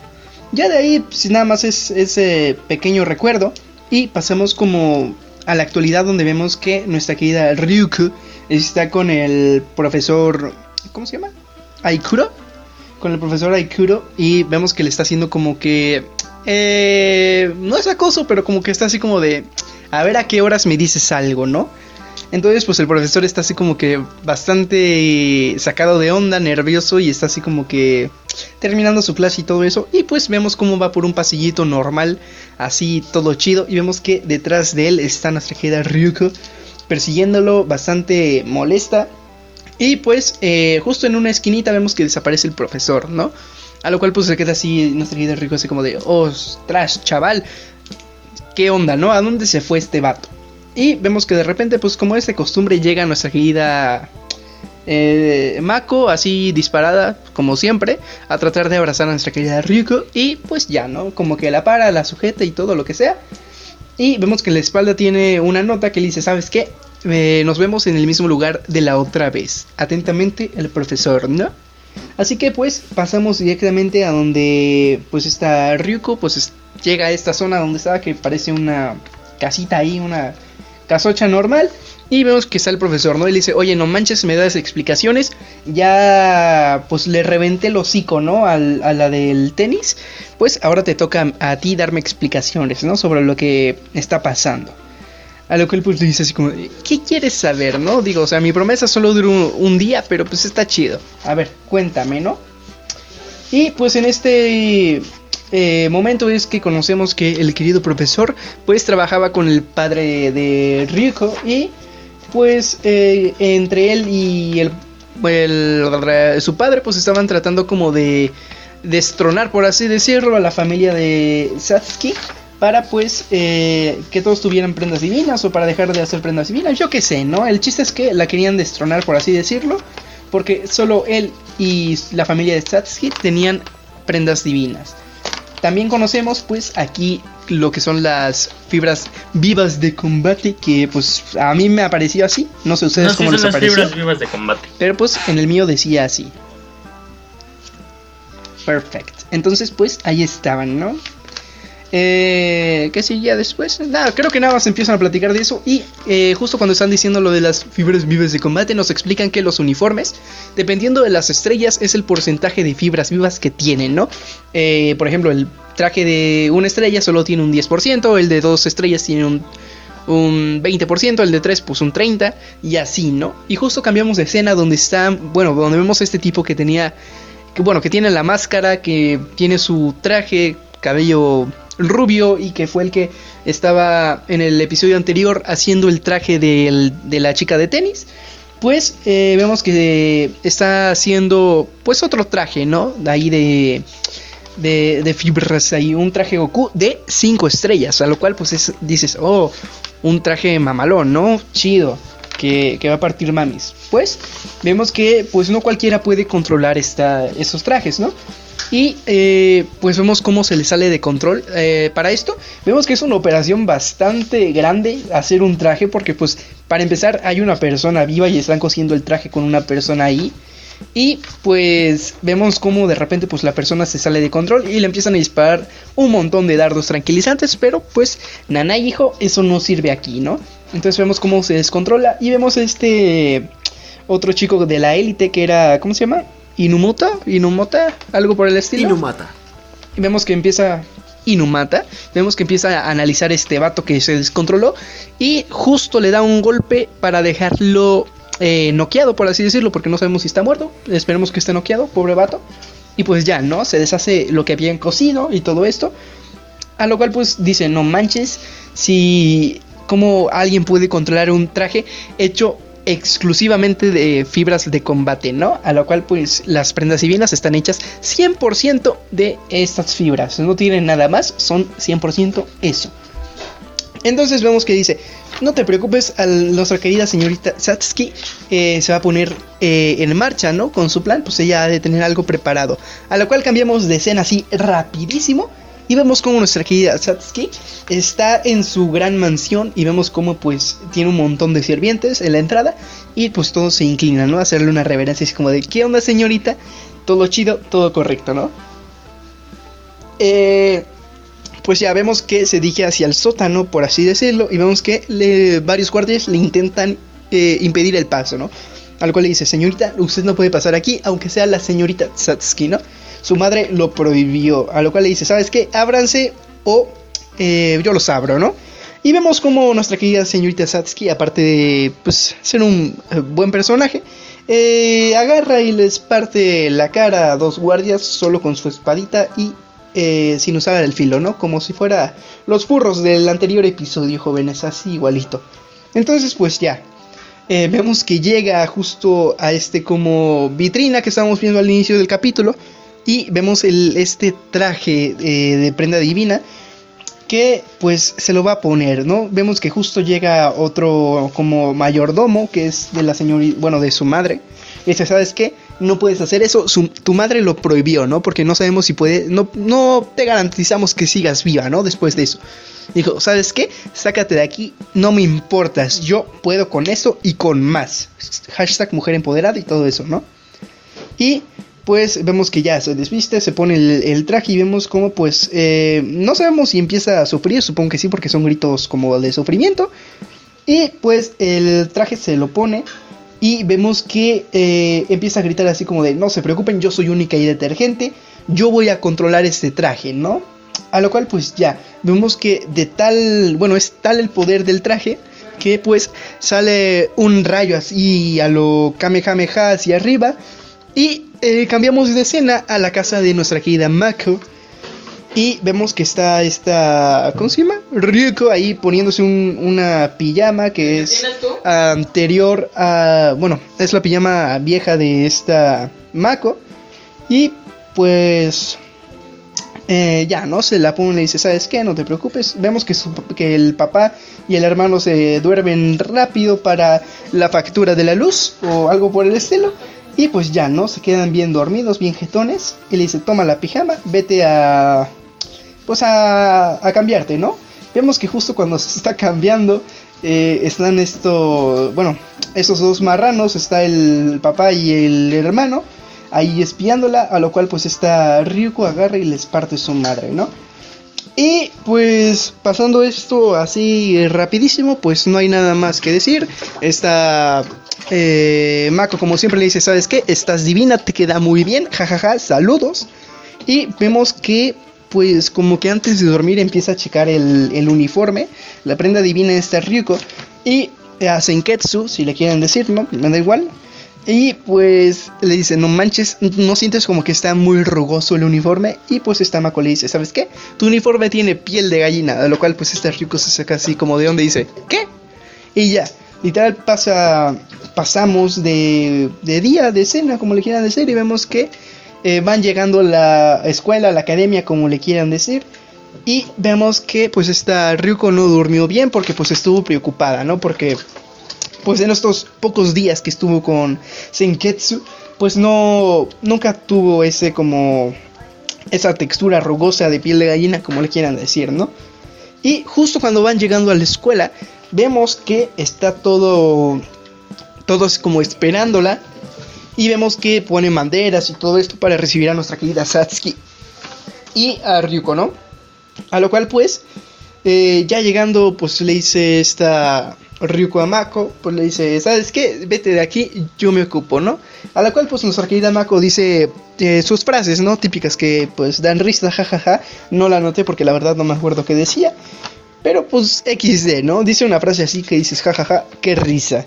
Ya de ahí, pues nada más es ese pequeño recuerdo. Y pasamos como a la actualidad donde vemos que nuestra querida Ryuku está con el profesor, ¿cómo se llama? Aikuro. Con el profesor Aikuro y vemos que le está haciendo como que... Eh, no es acoso, pero como que está así como de... A ver a qué horas me dices algo, ¿no? Entonces, pues el profesor está así como que bastante sacado de onda, nervioso y está así como que terminando su clase y todo eso. Y pues vemos cómo va por un pasillito normal, así todo chido. Y vemos que detrás de él está nuestra querida Ryuko persiguiéndolo, bastante molesta. Y pues eh, justo en una esquinita vemos que desaparece el profesor, ¿no? A lo cual pues se queda así nuestra querida Ryuko así como de, ostras, chaval. ¿Qué onda, no? ¿A dónde se fue este vato? Y vemos que de repente, pues como es de costumbre, llega nuestra querida eh, Mako, así disparada, como siempre, a tratar de abrazar a nuestra querida Ryuko. Y pues ya, ¿no? Como que la para, la sujeta y todo lo que sea. Y vemos que la espalda tiene una nota que le dice, ¿sabes qué? Eh, nos vemos en el mismo lugar de la otra vez. Atentamente, el profesor, ¿no? Así que pues pasamos directamente a donde pues está Ryuko, pues llega a esta zona donde estaba que parece una casita ahí, una casocha normal. Y vemos que está el profesor, ¿no? Y le dice, oye, no manches, me das explicaciones. Ya, pues le reventé el hocico, ¿no? a la del tenis. Pues ahora te toca a ti darme explicaciones, ¿no? Sobre lo que está pasando. A lo que él pues dice así como, ¿qué quieres saber, no? Digo, o sea, mi promesa solo duró un, día, pero pues está chido. A ver, cuéntame, ¿no? Y pues en este eh, momento es que conocemos que el querido profesor pues trabajaba con el padre de Ryuko y pues eh, entre él y el, su padre pues estaban tratando como de destronar por así decirlo a la familia de Satsuki para pues eh, que todos tuvieran prendas divinas o para dejar de hacer prendas divinas, yo qué sé, ¿no? El chiste es que la querían destronar por así decirlo, porque solo él y la familia de Satsuki tenían prendas divinas. También conocemos pues aquí lo que son las fibras vivas de combate que pues a mí me apareció así, no sé ustedes cómo les apareció. fibras vivas de combate. Pero pues en el mío decía así. Perfect. Entonces pues ahí estaban, ¿no? Eh, ¿Qué seguía después? Nada, creo que nada más empiezan a platicar de eso. Y eh, justo cuando están diciendo lo de las fibras vivas de combate, nos explican que los uniformes, dependiendo de las estrellas, es el porcentaje de fibras vivas que tienen, ¿no? Eh, por ejemplo, el traje de una estrella solo tiene un 10%, el de dos estrellas tiene un, un 20%, el de tres pues un 30% y así, ¿no? Y justo cambiamos de escena donde está, bueno, donde vemos a este tipo que tenía, bueno, que tiene la máscara, que tiene su traje, cabello rubio y que fue el que estaba en el episodio anterior haciendo el traje de la chica de tenis. Pues eh, vemos que está haciendo pues otro traje, ¿no? De ahí de, de, fibras, ahí un traje Goku de 5 estrellas, a lo cual pues dices, oh, un traje mamalón, ¿no? Chido. Que, que, va a partir mamis. Pues vemos que pues no cualquiera puede controlar esta, esos trajes, ¿no? Y eh, pues vemos cómo se le sale de control. Eh, para esto, vemos que es una operación bastante grande hacer un traje. Porque pues para empezar hay una persona viva y están cosiendo el traje con una persona ahí. Y pues vemos cómo de repente pues la persona se sale de control y le empiezan a disparar un montón de dardos tranquilizantes. Pero pues Nanay dijo, eso no sirve aquí, ¿no? Entonces vemos cómo se descontrola y vemos este otro chico de la élite que era, ¿cómo se llama? Inumota, Inumota, algo por el estilo. Inumata. Y vemos que empieza Inumata, vemos que empieza a analizar este vato que se descontroló y justo le da un golpe para dejarlo eh, noqueado, por así decirlo, porque no sabemos si está muerto. Esperemos que esté noqueado, pobre vato. Y pues ya, ¿no? Se deshace lo que habían cosido y todo esto. A lo cual pues dice, no manches, si... ¿Cómo alguien puede controlar un traje hecho exclusivamente de fibras de combate, ¿no? A lo cual pues las prendas divinas están hechas 100% de estas fibras, no tienen nada más, son 100% eso. Entonces vemos que dice, no te preocupes, a nuestra querida señorita Satsuki eh, se va a poner eh, en marcha, ¿no? Con su plan, pues ella ha de tener algo preparado. A lo cual cambiamos de escena así rapidísimo y vemos como nuestra querida Satsuki está en su gran mansión y vemos como pues tiene un montón de sirvientes en la entrada y pues todos se inclinan, ¿no? A hacerle una reverencia así como de ¿qué onda señorita? Todo chido, todo correcto, ¿no? Eh, pues ya vemos que se dirige hacia el sótano, por así decirlo, y vemos que varios guardias le intentan eh, impedir el paso, ¿no? Al cual le dice, señorita, usted no puede pasar aquí, aunque sea la señorita Satsuki, ¿no? Su madre lo prohibió. A lo cual le dice, ¿sabes qué? Ábranse o eh, yo los abro, ¿no? Y vemos como nuestra querida señorita Satsuki, aparte de pues, ser un eh, buen personaje, eh, agarra y les parte la cara a dos guardias solo con su espadita y sin usar el filo, ¿no? Como si fuera los furros del anterior episodio, jóvenes, así igualito. Entonces, pues ya. vemos que llega justo a este como vitrina que estábamos viendo al inicio del capítulo y vemos el, este traje eh, de prenda divina que pues se lo va a poner, ¿no? Vemos que justo llega otro como mayordomo que es de la señorita, bueno, de su madre, dice, ¿sabes qué? No puedes hacer eso, tu madre lo prohibió, ¿no? Porque no sabemos si puede, no, no te garantizamos que sigas viva, ¿no? Después de eso. Dijo, ¿sabes qué? Sácate de aquí, no me importas, yo puedo con eso y con más. Hashtag mujer empoderada y todo eso, ¿no? Y pues vemos que ya se desviste, se pone el, traje y vemos como pues eh, no sabemos si empieza a sufrir, supongo que sí porque son gritos como de sufrimiento. Y pues el traje se lo pone y vemos que eh, empieza a gritar así como de no se preocupen, yo soy única y detergente, yo voy a controlar este traje, ¿no? A lo cual pues ya, vemos que de tal, bueno, es tal el poder del traje que pues sale un rayo así a lo Kamehameha hacia arriba y eh, cambiamos de escena a la casa de nuestra querida Mako. Y vemos que está esta. ¿Cómo se llama? Ryuko ahí poniéndose una pijama que es anterior a. Bueno, es la pijama vieja de esta Mako. Y pues. Eh, ya, ¿no? Se la pone y dice, ¿sabes qué? No te preocupes. Vemos que, que el papá y el hermano se duermen rápido para la factura de la luz o algo por el estilo. Y pues ya, ¿no? Se quedan bien dormidos, bien jetones. Y le dice, toma la pijama, vete a... Pues a, a cambiarte, ¿no? Vemos que justo cuando se está cambiando, eh, están esto... Bueno, esos dos marranos, está el papá y el hermano ahí espiándola, a lo cual pues está Ryuko agarra y les parte su madre, ¿no? Y pues pasando esto así rapidísimo, pues no hay nada más que decir. Esta eh, Mako como siempre le dice, ¿sabes qué? Estás divina, te queda muy bien, jajaja, saludos. Y vemos que pues como que antes de dormir empieza a checar el, el uniforme, la prenda divina está Ryuko y a Senketsu, si le quieren decir, ¿no? Me da igual. Y pues le dice, no manches, no sientes como que está muy rugoso el uniforme. Y pues esta Mako le dice, ¿sabes qué? Tu uniforme tiene piel de gallina. A lo cual pues este Ryuko se saca así como de donde dice, ¿qué? Y ya, literal pasa, pasamos de, de día, de escena, como le quieran decir. Y vemos que eh, van llegando a la escuela, a la academia, como le quieran decir. Y vemos que pues esta Ryuko no durmió bien porque pues estuvo preocupada, ¿no? Porque pues en estos pocos días que estuvo con Senketsu, pues no, nunca tuvo ese como, esa textura rugosa de piel de gallina, como le quieran decir, ¿no? Y justo cuando van llegando a la escuela, vemos que está todo, todos como esperándola. Y vemos que pone banderas y todo esto para recibir a nuestra querida Satsuki y a Ryuko, ¿no? A lo cual pues, eh, ya llegando, pues le dice esta Ryuko pues le dice, ¿sabes qué? Vete de aquí, yo me ocupo, ¿no? A la cual pues nuestra querida Mako dice eh, sus frases, ¿no? Típicas que pues dan risa, jajaja. No la noté porque la verdad no me acuerdo qué decía. Pero pues XD, ¿no? Dice una frase así que dices, jajaja, qué risa.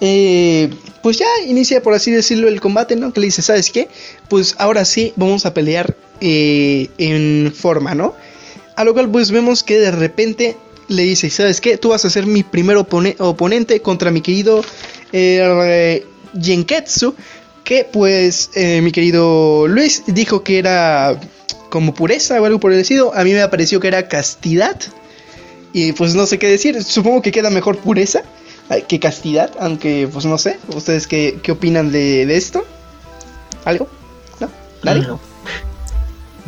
Eh, pues ya inicia por así decirlo el combate, ¿no? Que le dice, ¿sabes qué? Pues ahora sí vamos a pelear eh, en forma, ¿no? A lo cual pues vemos que de repente le dice, ¿sabes qué? Tú vas a ser mi primer oponente contra mi querido eh, que pues eh, mi querido Luis dijo que era como pureza o algo por el estilo. A mí me pareció que era castidad. Y pues no sé qué decir. Supongo que queda mejor pureza que castidad. Aunque pues no sé. ¿Ustedes qué, qué opinan de, esto? ¿Algo? ¿No? ¿Nadie? No.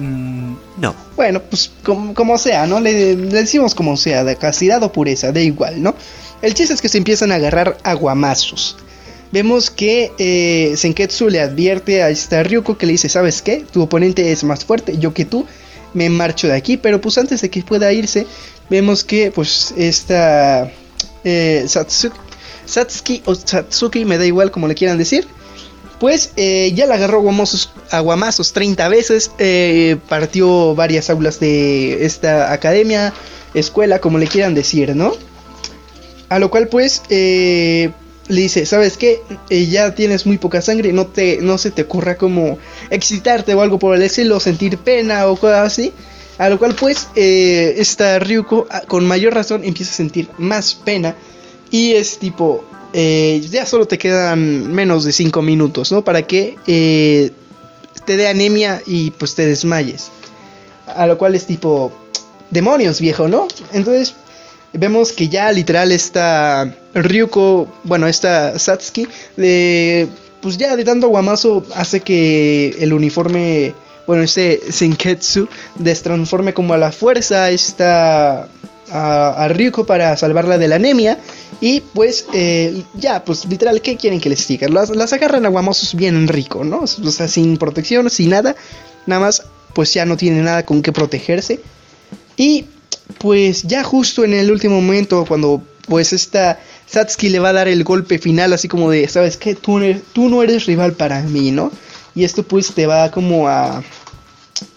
Mm, no. Bueno, pues como, sea, ¿no? Le, decimos como sea, de castidad o pureza, da igual, ¿no? El chiste es que se empiezan a agarrar aguamazos. Vemos que eh, Senketsu le advierte a esta Ryuko que le dice, ¿sabes qué? Tu oponente es más fuerte, yo que tú me marcho de aquí, pero pues antes de que pueda irse, vemos que pues esta eh, Satsuki o Satsuki, me da igual como le quieran decir, pues eh, ya la agarró a guamazos 30 veces, eh, partió varias aulas de esta academia, escuela, como le quieran decir, ¿no? A lo cual pues eh, le dice, ¿sabes qué? ya tienes muy poca sangre, no, te, no se te ocurra como excitarte o algo por el estilo, sentir pena o cosas así. A lo cual pues esta Ryuko ah, con mayor razón empieza a sentir más pena y es tipo, eh, ya solo te quedan menos de 5 minutos, ¿no? Para que eh, te dé anemia y pues te desmayes. A lo cual es tipo, demonios viejo, ¿no? Entonces vemos que ya literal está Ryuko, bueno, esta Satsuki, le pues ya de tanto guamazo hace que el uniforme, bueno, este Senketsu destransforme como a la fuerza esta a, a Ryuko para salvarla de la anemia. Y pues eh, ya, pues literal, ¿qué quieren que les diga? Las, las agarran a guamosos bien rico, ¿no? O sea, sin protección, sin nada. Nada más, pues ya no tiene nada con qué protegerse. Y pues ya justo en el último momento, cuando pues esta Satsuki le va a dar el golpe final, así como de, ¿sabes qué? Tú, tú no eres rival para mí, ¿no? Y esto pues te va como a...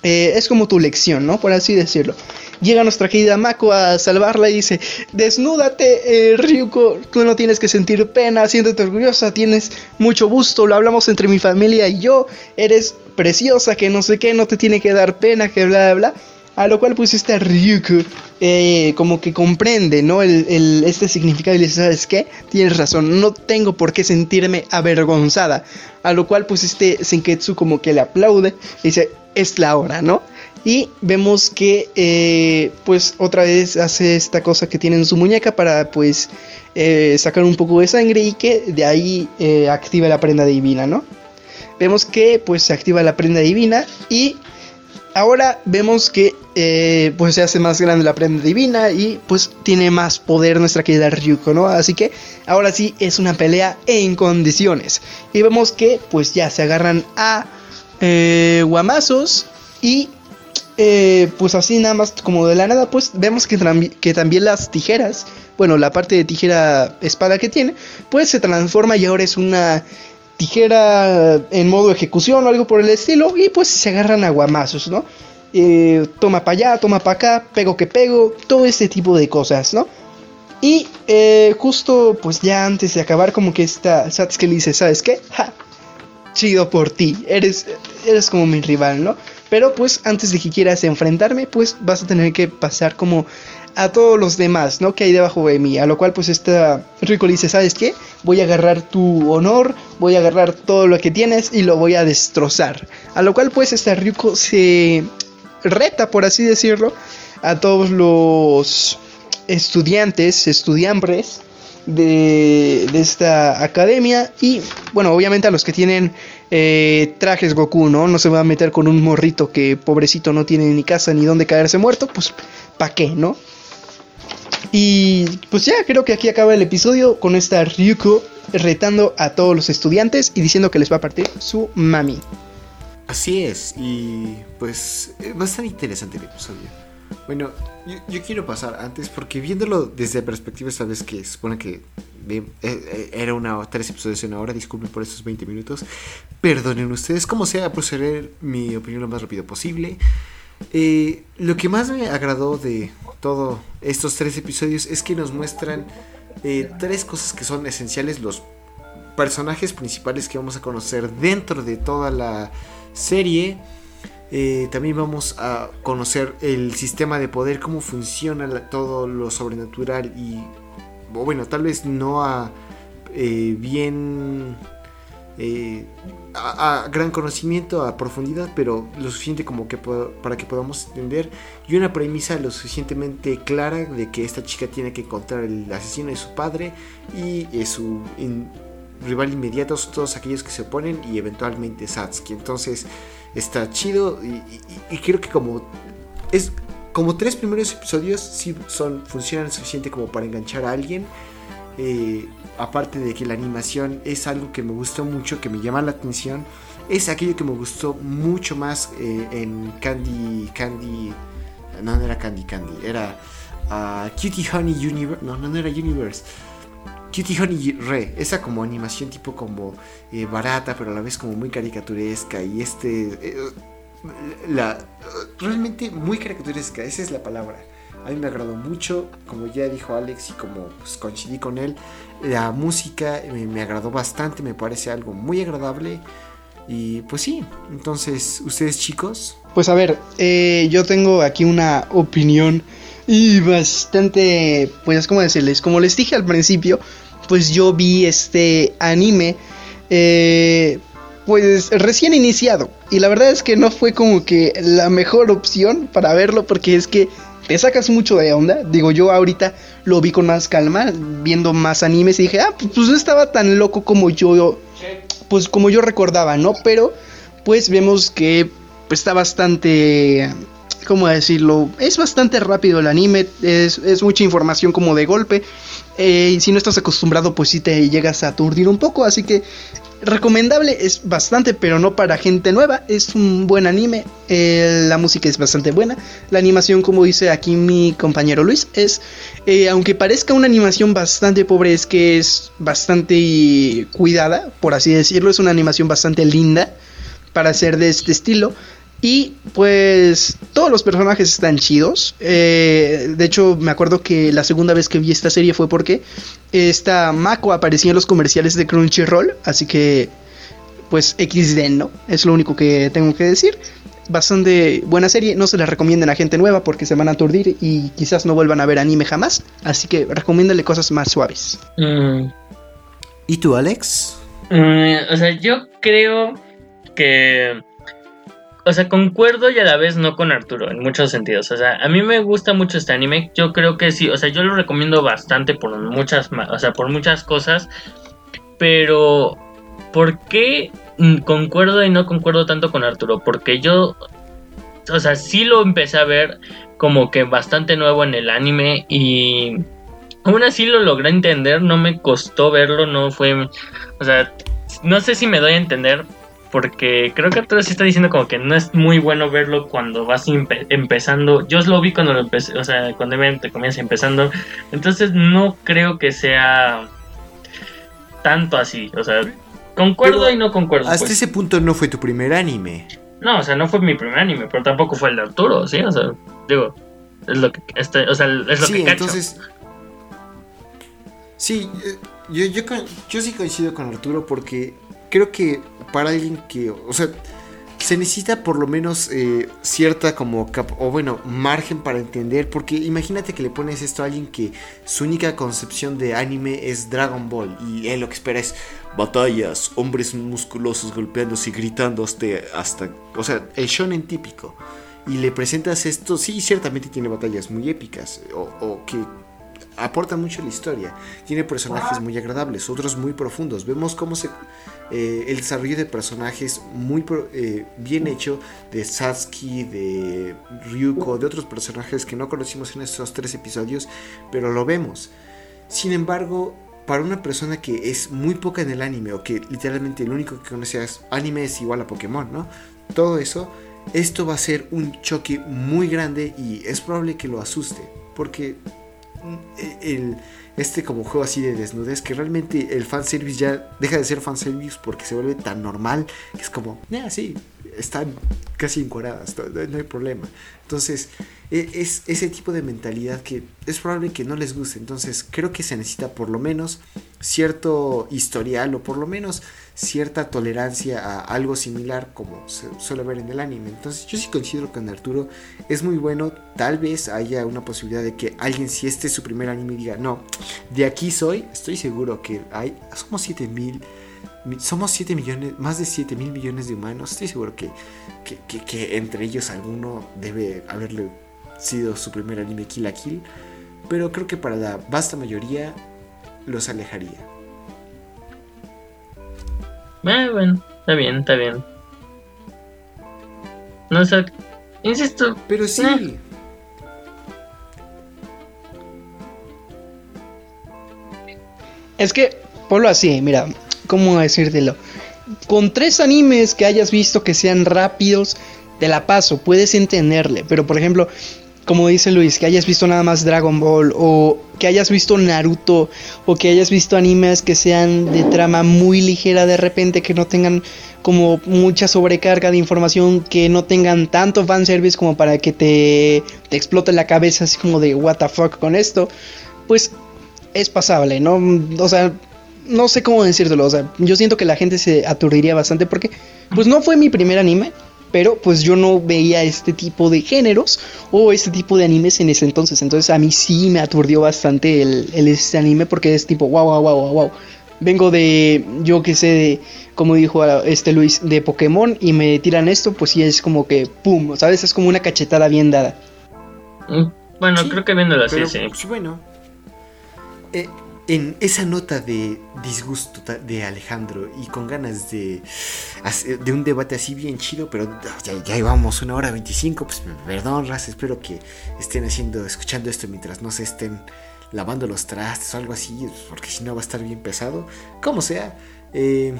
Eh, es como tu lección, ¿no? Por así decirlo. Llega nuestra querida Mako a salvarla y dice, desnúdate, eh, Ryuko, tú no tienes que sentir pena, siéntete orgullosa, tienes mucho gusto, lo hablamos entre mi familia y yo, eres preciosa, que no sé qué, no te tiene que dar pena, que bla, bla, bla. A lo cual pues esta Ryuko eh, como que comprende, ¿no? El, este significado y dice, ¿sabes qué? Tienes razón, no tengo por qué sentirme avergonzada. A lo cual este Senketsu como que le aplaude y dice, es la hora, ¿no? Y vemos que eh, pues otra vez hace esta cosa que tiene en su muñeca para pues eh, sacar un poco de sangre y que de ahí eh, activa la prenda divina, ¿no? Vemos que pues se activa la prenda divina y ahora vemos que pues se hace más grande la prenda divina y pues tiene más poder nuestra querida Ryuko, ¿no? Así que ahora sí es una pelea en condiciones. Y vemos que pues ya se agarran a eh, guamazos y eh, pues así nada más como de la nada pues vemos que, que también las tijeras, bueno la parte de tijera espada que tiene pues se transforma y ahora es una tijera en modo ejecución o algo por el estilo y pues se agarran a guamazos, ¿no? Eh, toma para allá, toma para acá, pego que pego, todo este tipo de cosas, ¿no? Y eh, justo pues ya antes de acabar como que esta Satsuki le dice, ¿sabes qué? Ja, chido por ti, eres, eres como mi rival, ¿no? Pero pues antes de que quieras enfrentarme, pues vas a tener que pasar como a todos los demás, ¿no? Que hay debajo de mí. A lo cual pues esta Rico dice, ¿sabes qué? Voy a agarrar tu honor, voy a agarrar todo lo que tienes y lo voy a destrozar. A lo cual pues esta Ryuko se reta, por así decirlo, a todos los estudiantes, estudiambres de, de, esta academia y bueno, obviamente a los que tienen eh, trajes Goku, ¿no? No se va a meter con un morrito que pobrecito no tiene ni casa ni dónde caerse muerto, pues ¿pa' qué, no? Y pues ya, creo que aquí acaba el episodio con esta Ryuko retando a todos los estudiantes y diciendo que les va a partir su mami. Así es, y pues a estar interesante el episodio. Bueno, yo, yo, quiero pasar antes porque viéndolo desde perspectiva vez que supone que eh, eh, era una tres episodios en una hora, disculpen por estos 20 minutos. Perdonen ustedes, como sea, proceder mi opinión lo más rápido posible. Eh, lo que más me agradó de todos estos tres episodios es que nos muestran eh, tres cosas que son esenciales, los personajes principales que vamos a conocer dentro de toda la serie. Eh, también vamos a conocer el sistema de poder, cómo funciona todo lo sobrenatural y, bueno, tal vez no a eh, bien eh, a, gran conocimiento, a profundidad, pero lo suficiente como que para que podamos entender y una premisa lo suficientemente clara de que esta chica tiene que encontrar el asesino de su padre y eh, su rival inmediato, todos aquellos que se oponen y eventualmente Satsuki. Entonces está chido y, creo que como es como tres primeros episodios sí son funcionan suficiente como para enganchar a alguien. Eh, aparte de que la animación es algo que me gustó mucho, que me llama la atención, es aquello que me gustó mucho más eh, en Candy, Candy, no, no era Candy Candy, era uh, Cutie Honey Universe, no, no era Universe, Cutie Honey Re, esa como animación tipo como eh, barata, pero a la vez como muy caricaturesca y este, eh, la, realmente muy caricaturesca, esa es la palabra. A mí me agradó mucho, como ya dijo Alex y como pues, coincidí con él, la música me, me, agradó bastante, me parece algo muy agradable. Y pues sí, entonces, ¿ustedes chicos? Pues a ver, eh, yo tengo aquí una opinión y bastante, pues como decirles, como les dije al principio, pues yo vi este anime, eh, pues recién iniciado. Y la verdad es que no fue como que la mejor opción para verlo porque es que te sacas mucho de onda. Digo, yo ahorita lo vi con más calma, viendo más animes y dije, ah, pues no estaba tan loco como yo pues como yo recordaba, ¿no? Pero pues vemos que pues, está bastante ¿cómo decirlo? Es bastante rápido el anime, es, es mucha información como de golpe. Eh, y si no estás acostumbrado, pues sí te llegas a aturdir un poco. Así que recomendable es bastante, pero no para gente nueva. Es un buen anime. Eh, la música es bastante buena. La animación, como dice aquí mi compañero Luis, es, eh, aunque parezca una animación bastante pobre, es que es bastante cuidada, por así decirlo. Es una animación bastante linda para ser de este estilo. Y pues todos los personajes están chidos. Eh, de hecho, me acuerdo que la segunda vez que vi esta serie fue porque esta Mako aparecía en los comerciales de Crunchyroll. Así que, pues XD, ¿no? Es lo único que tengo que decir. Bastante buena serie. No se la recomienden a gente nueva porque se van a aturdir y quizás no vuelvan a ver anime jamás. Así que recomiéndale cosas más suaves. Mm, ¿Y tú, Alex? mm, o sea, yo creo que. O sea, concuerdo y a la vez no con Arturo, en muchos sentidos. O sea, a mí me gusta mucho este anime. Yo creo que sí. O sea, yo lo recomiendo bastante por muchas, o sea, por muchas cosas. Pero, ¿por qué concuerdo y no concuerdo tanto con Arturo? Porque yo, o sea, sí lo empecé a ver como que bastante nuevo en el anime y aún así lo logré entender. No me costó verlo, no fue, o sea, no sé si me doy a entender. Porque creo que sí está diciendo como que no es muy bueno verlo cuando vas empe- empezando. Yo lo vi cuando lo empecé, o sea, cuando te comienza empezando. Entonces no creo que sea tanto así. O sea, concuerdo Pero y no concuerdo. Hasta pues. ese punto no fue tu primer anime. No, o sea, no fue mi primer anime, pero tampoco fue el de Arturo, ¿sí? O sea, digo, es lo que, este, o sea, es lo sí, que cacho. entonces. Sí, yo, yo, con- yo sí coincido con Arturo porque creo que para alguien que. O sea, se necesita por lo menos eh, cierta como. o bueno, margen para entender. Porque imagínate que le pones esto a alguien que su única concepción de anime es Dragon Ball. Y él lo que espera es batallas, hombres musculosos golpeándose y gritando hasta. hasta o sea, el shonen típico y le presentas esto, sí, ciertamente tiene batallas muy épicas o, o que aportan mucho a la historia. Tiene personajes muy agradables, otros muy profundos. Vemos cómo se eh, el desarrollo de personajes muy eh, bien hecho de Satsuki, de Ryuko, de otros personajes que no conocimos en estos tres episodios, pero lo vemos. Sin embargo, para una persona que es muy poca en el anime o que literalmente lo único que conoce es anime es igual a Pokémon, ¿no? Todo eso, esto va a ser un choque muy grande y es probable que lo asuste, porque el, este como juego así de desnudez que realmente el fanservice ya deja de ser fanservice porque se vuelve tan normal que es como, "Ah, sí, están casi encuadradas, no, hay problema. Entonces, e- es ese tipo de mentalidad que es probable que no les guste. Entonces, creo que se necesita por lo menos cierto historial o por lo menos cierta tolerancia a algo similar como se suele ver en el anime. Entonces, yo sí considero que en Arturo es muy bueno. Tal vez haya una posibilidad de que alguien, si este es su primer anime, diga, no, de aquí soy. Estoy seguro que hay, somos 7 mil. Somos 7 millones, más de 7 mil millones de humanos. Estoy seguro que, que, que- que entre ellos alguno debe haberle sido su primer anime Kill la Kill. Pero creo que para la vasta mayoría los alejaría. Eh, bueno, está bien, está bien. No sé, insisto, Pero sí. Eh. Es que, ponlo así, mira, ¿cómo decírtelo? Con tres animes que hayas visto que sean rápidos, te la paso, puedes entenderle. Pero por ejemplo, como dice Luis, que hayas visto nada más Dragon Ball, o que hayas visto Naruto, o que hayas visto animes que sean de trama muy ligera de repente, que no tengan como mucha sobrecarga de información, que no tengan tanto fanservice como para que te, te explote la cabeza así como de what the fuck con esto, pues es pasable, ¿no? O sea, no sé cómo decírtelo, o sea, yo siento que la gente se aturdiría bastante porque, pues no fue mi primer anime, pero pues yo no veía este tipo de géneros o este tipo de animes en ese entonces, entonces a mí sí me aturdió bastante el, el este anime porque es tipo, wow, wow, wow, wow, wow. Vengo de, yo que sé, de, como dijo este Luis, de Pokémon y me tiran esto, pues sí es como que, pum, ¿sabes? Es como una cachetada bien dada. mm, bueno, Sí, creo que viéndolo así, Pero, sí. pues, bueno. Eh, en esa nota de disgusto de Alejandro y con ganas de, de un debate así bien chido, pero ya, ya llevamos una hora 25, pues perdón, Raz, espero que estén haciendo, escuchando esto mientras no se estén lavando los trastes o algo así, porque si no va a estar bien pesado. Como sea, eh,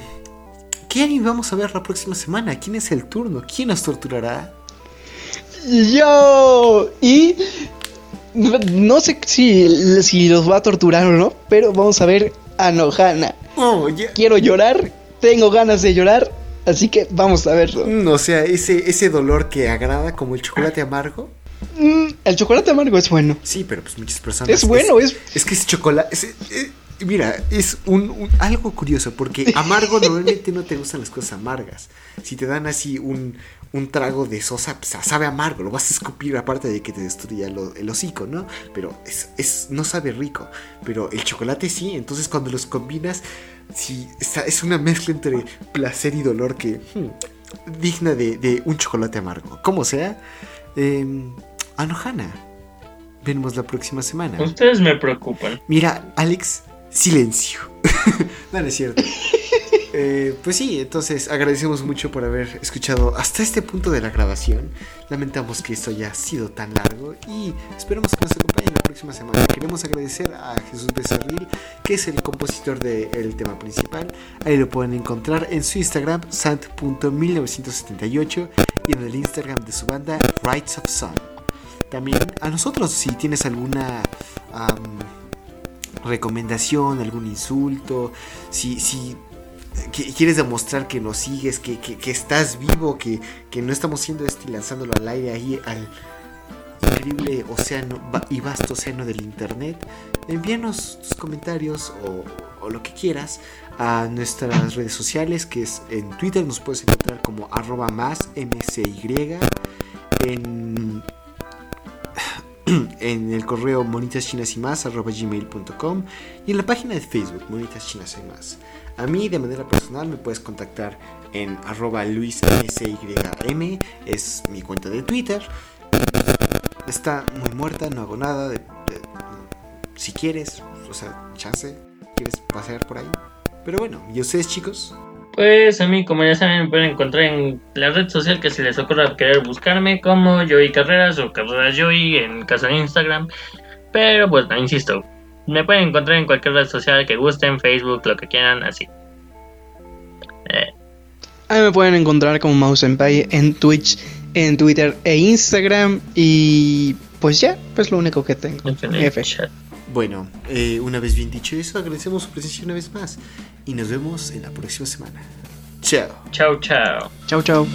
¿qué anime vamos a ver la próxima semana? ¿Quién es el turno? ¿Quién nos torturará? Yo. Y. No sé si, si los va a torturar o no, pero vamos a ver a Nohana. Oh, Quiero llorar, tengo ganas de llorar, así que vamos a verlo. Mm, O sea, ese, ese dolor que agrada como el chocolate amargo. Mm, el chocolate amargo es bueno. Sí, pero pues muchas personas. Es bueno, es. Es que es chocolate. es- mira, es un, un- algo curioso porque amargo normalmente no te gustan las cosas amargas. Si te dan así un, un trago de sosa, pues sabe amargo, lo vas a escupir aparte de que te destruya lo- el hocico, ¿no? Pero es, es, no sabe rico. Pero el chocolate sí, entonces cuando los combinas, sí, está- es una mezcla entre placer y dolor que... hmm, digna de, de un chocolate amargo. Como sea, eh, Anohana. Veremos la próxima semana. Ustedes me preocupan. Mira, Alex, silencio. no, no es cierto. Eh, pues sí, entonces agradecemos mucho por haber escuchado hasta este punto de la grabación. Lamentamos que esto haya sido tan largo y esperamos que nos acompañen la próxima semana. Queremos agradecer a Jesús Becerril, que es el compositor del tema principal. Ahí lo pueden encontrar en su Instagram, sant.1978 y en el Instagram de su banda, Rights of Sun. También a nosotros, si tienes alguna am, recomendación, algún insulto, si, si que- quieres demostrar que nos sigues, que, que- que estás vivo, que, que no estamos haciendo esto y lanzándolo al aire ahí al increíble océano y vasto océano del internet, envíanos tus comentarios o, o lo que quieras a nuestras redes sociales, que es en Twitter nos puedes encontrar como arroba más mcy, en en el correo monitas chinas y en la página de Facebook monitas y más. A mí de manera personal me puedes contactar en arroba luismcym, es mi cuenta de Twitter. Está muy muerta, no hago nada. de- si quieres, o sea, chance, quieres pasear por ahí. Pero bueno, ¿y ustedes chicos? Pues a mí, como ya saben, me pueden encontrar en la red social que se les ocurra querer buscarme como Joey Carreras o Carreras Joey en caso de Instagram. Pero pues, no, insisto, me pueden encontrar en cualquier red social que gusten, Facebook, lo que quieran, así. Eh, A mí me pueden encontrar como Mouse Senpai en Twitch, en Twitter e Instagram. Y pues ya, pues lo único que tengo. el. Bueno, eh, una vez bien dicho eso, agradecemos su presencia una vez más y nos vemos en la próxima semana. Chao. Chao, chao. Chau, chau.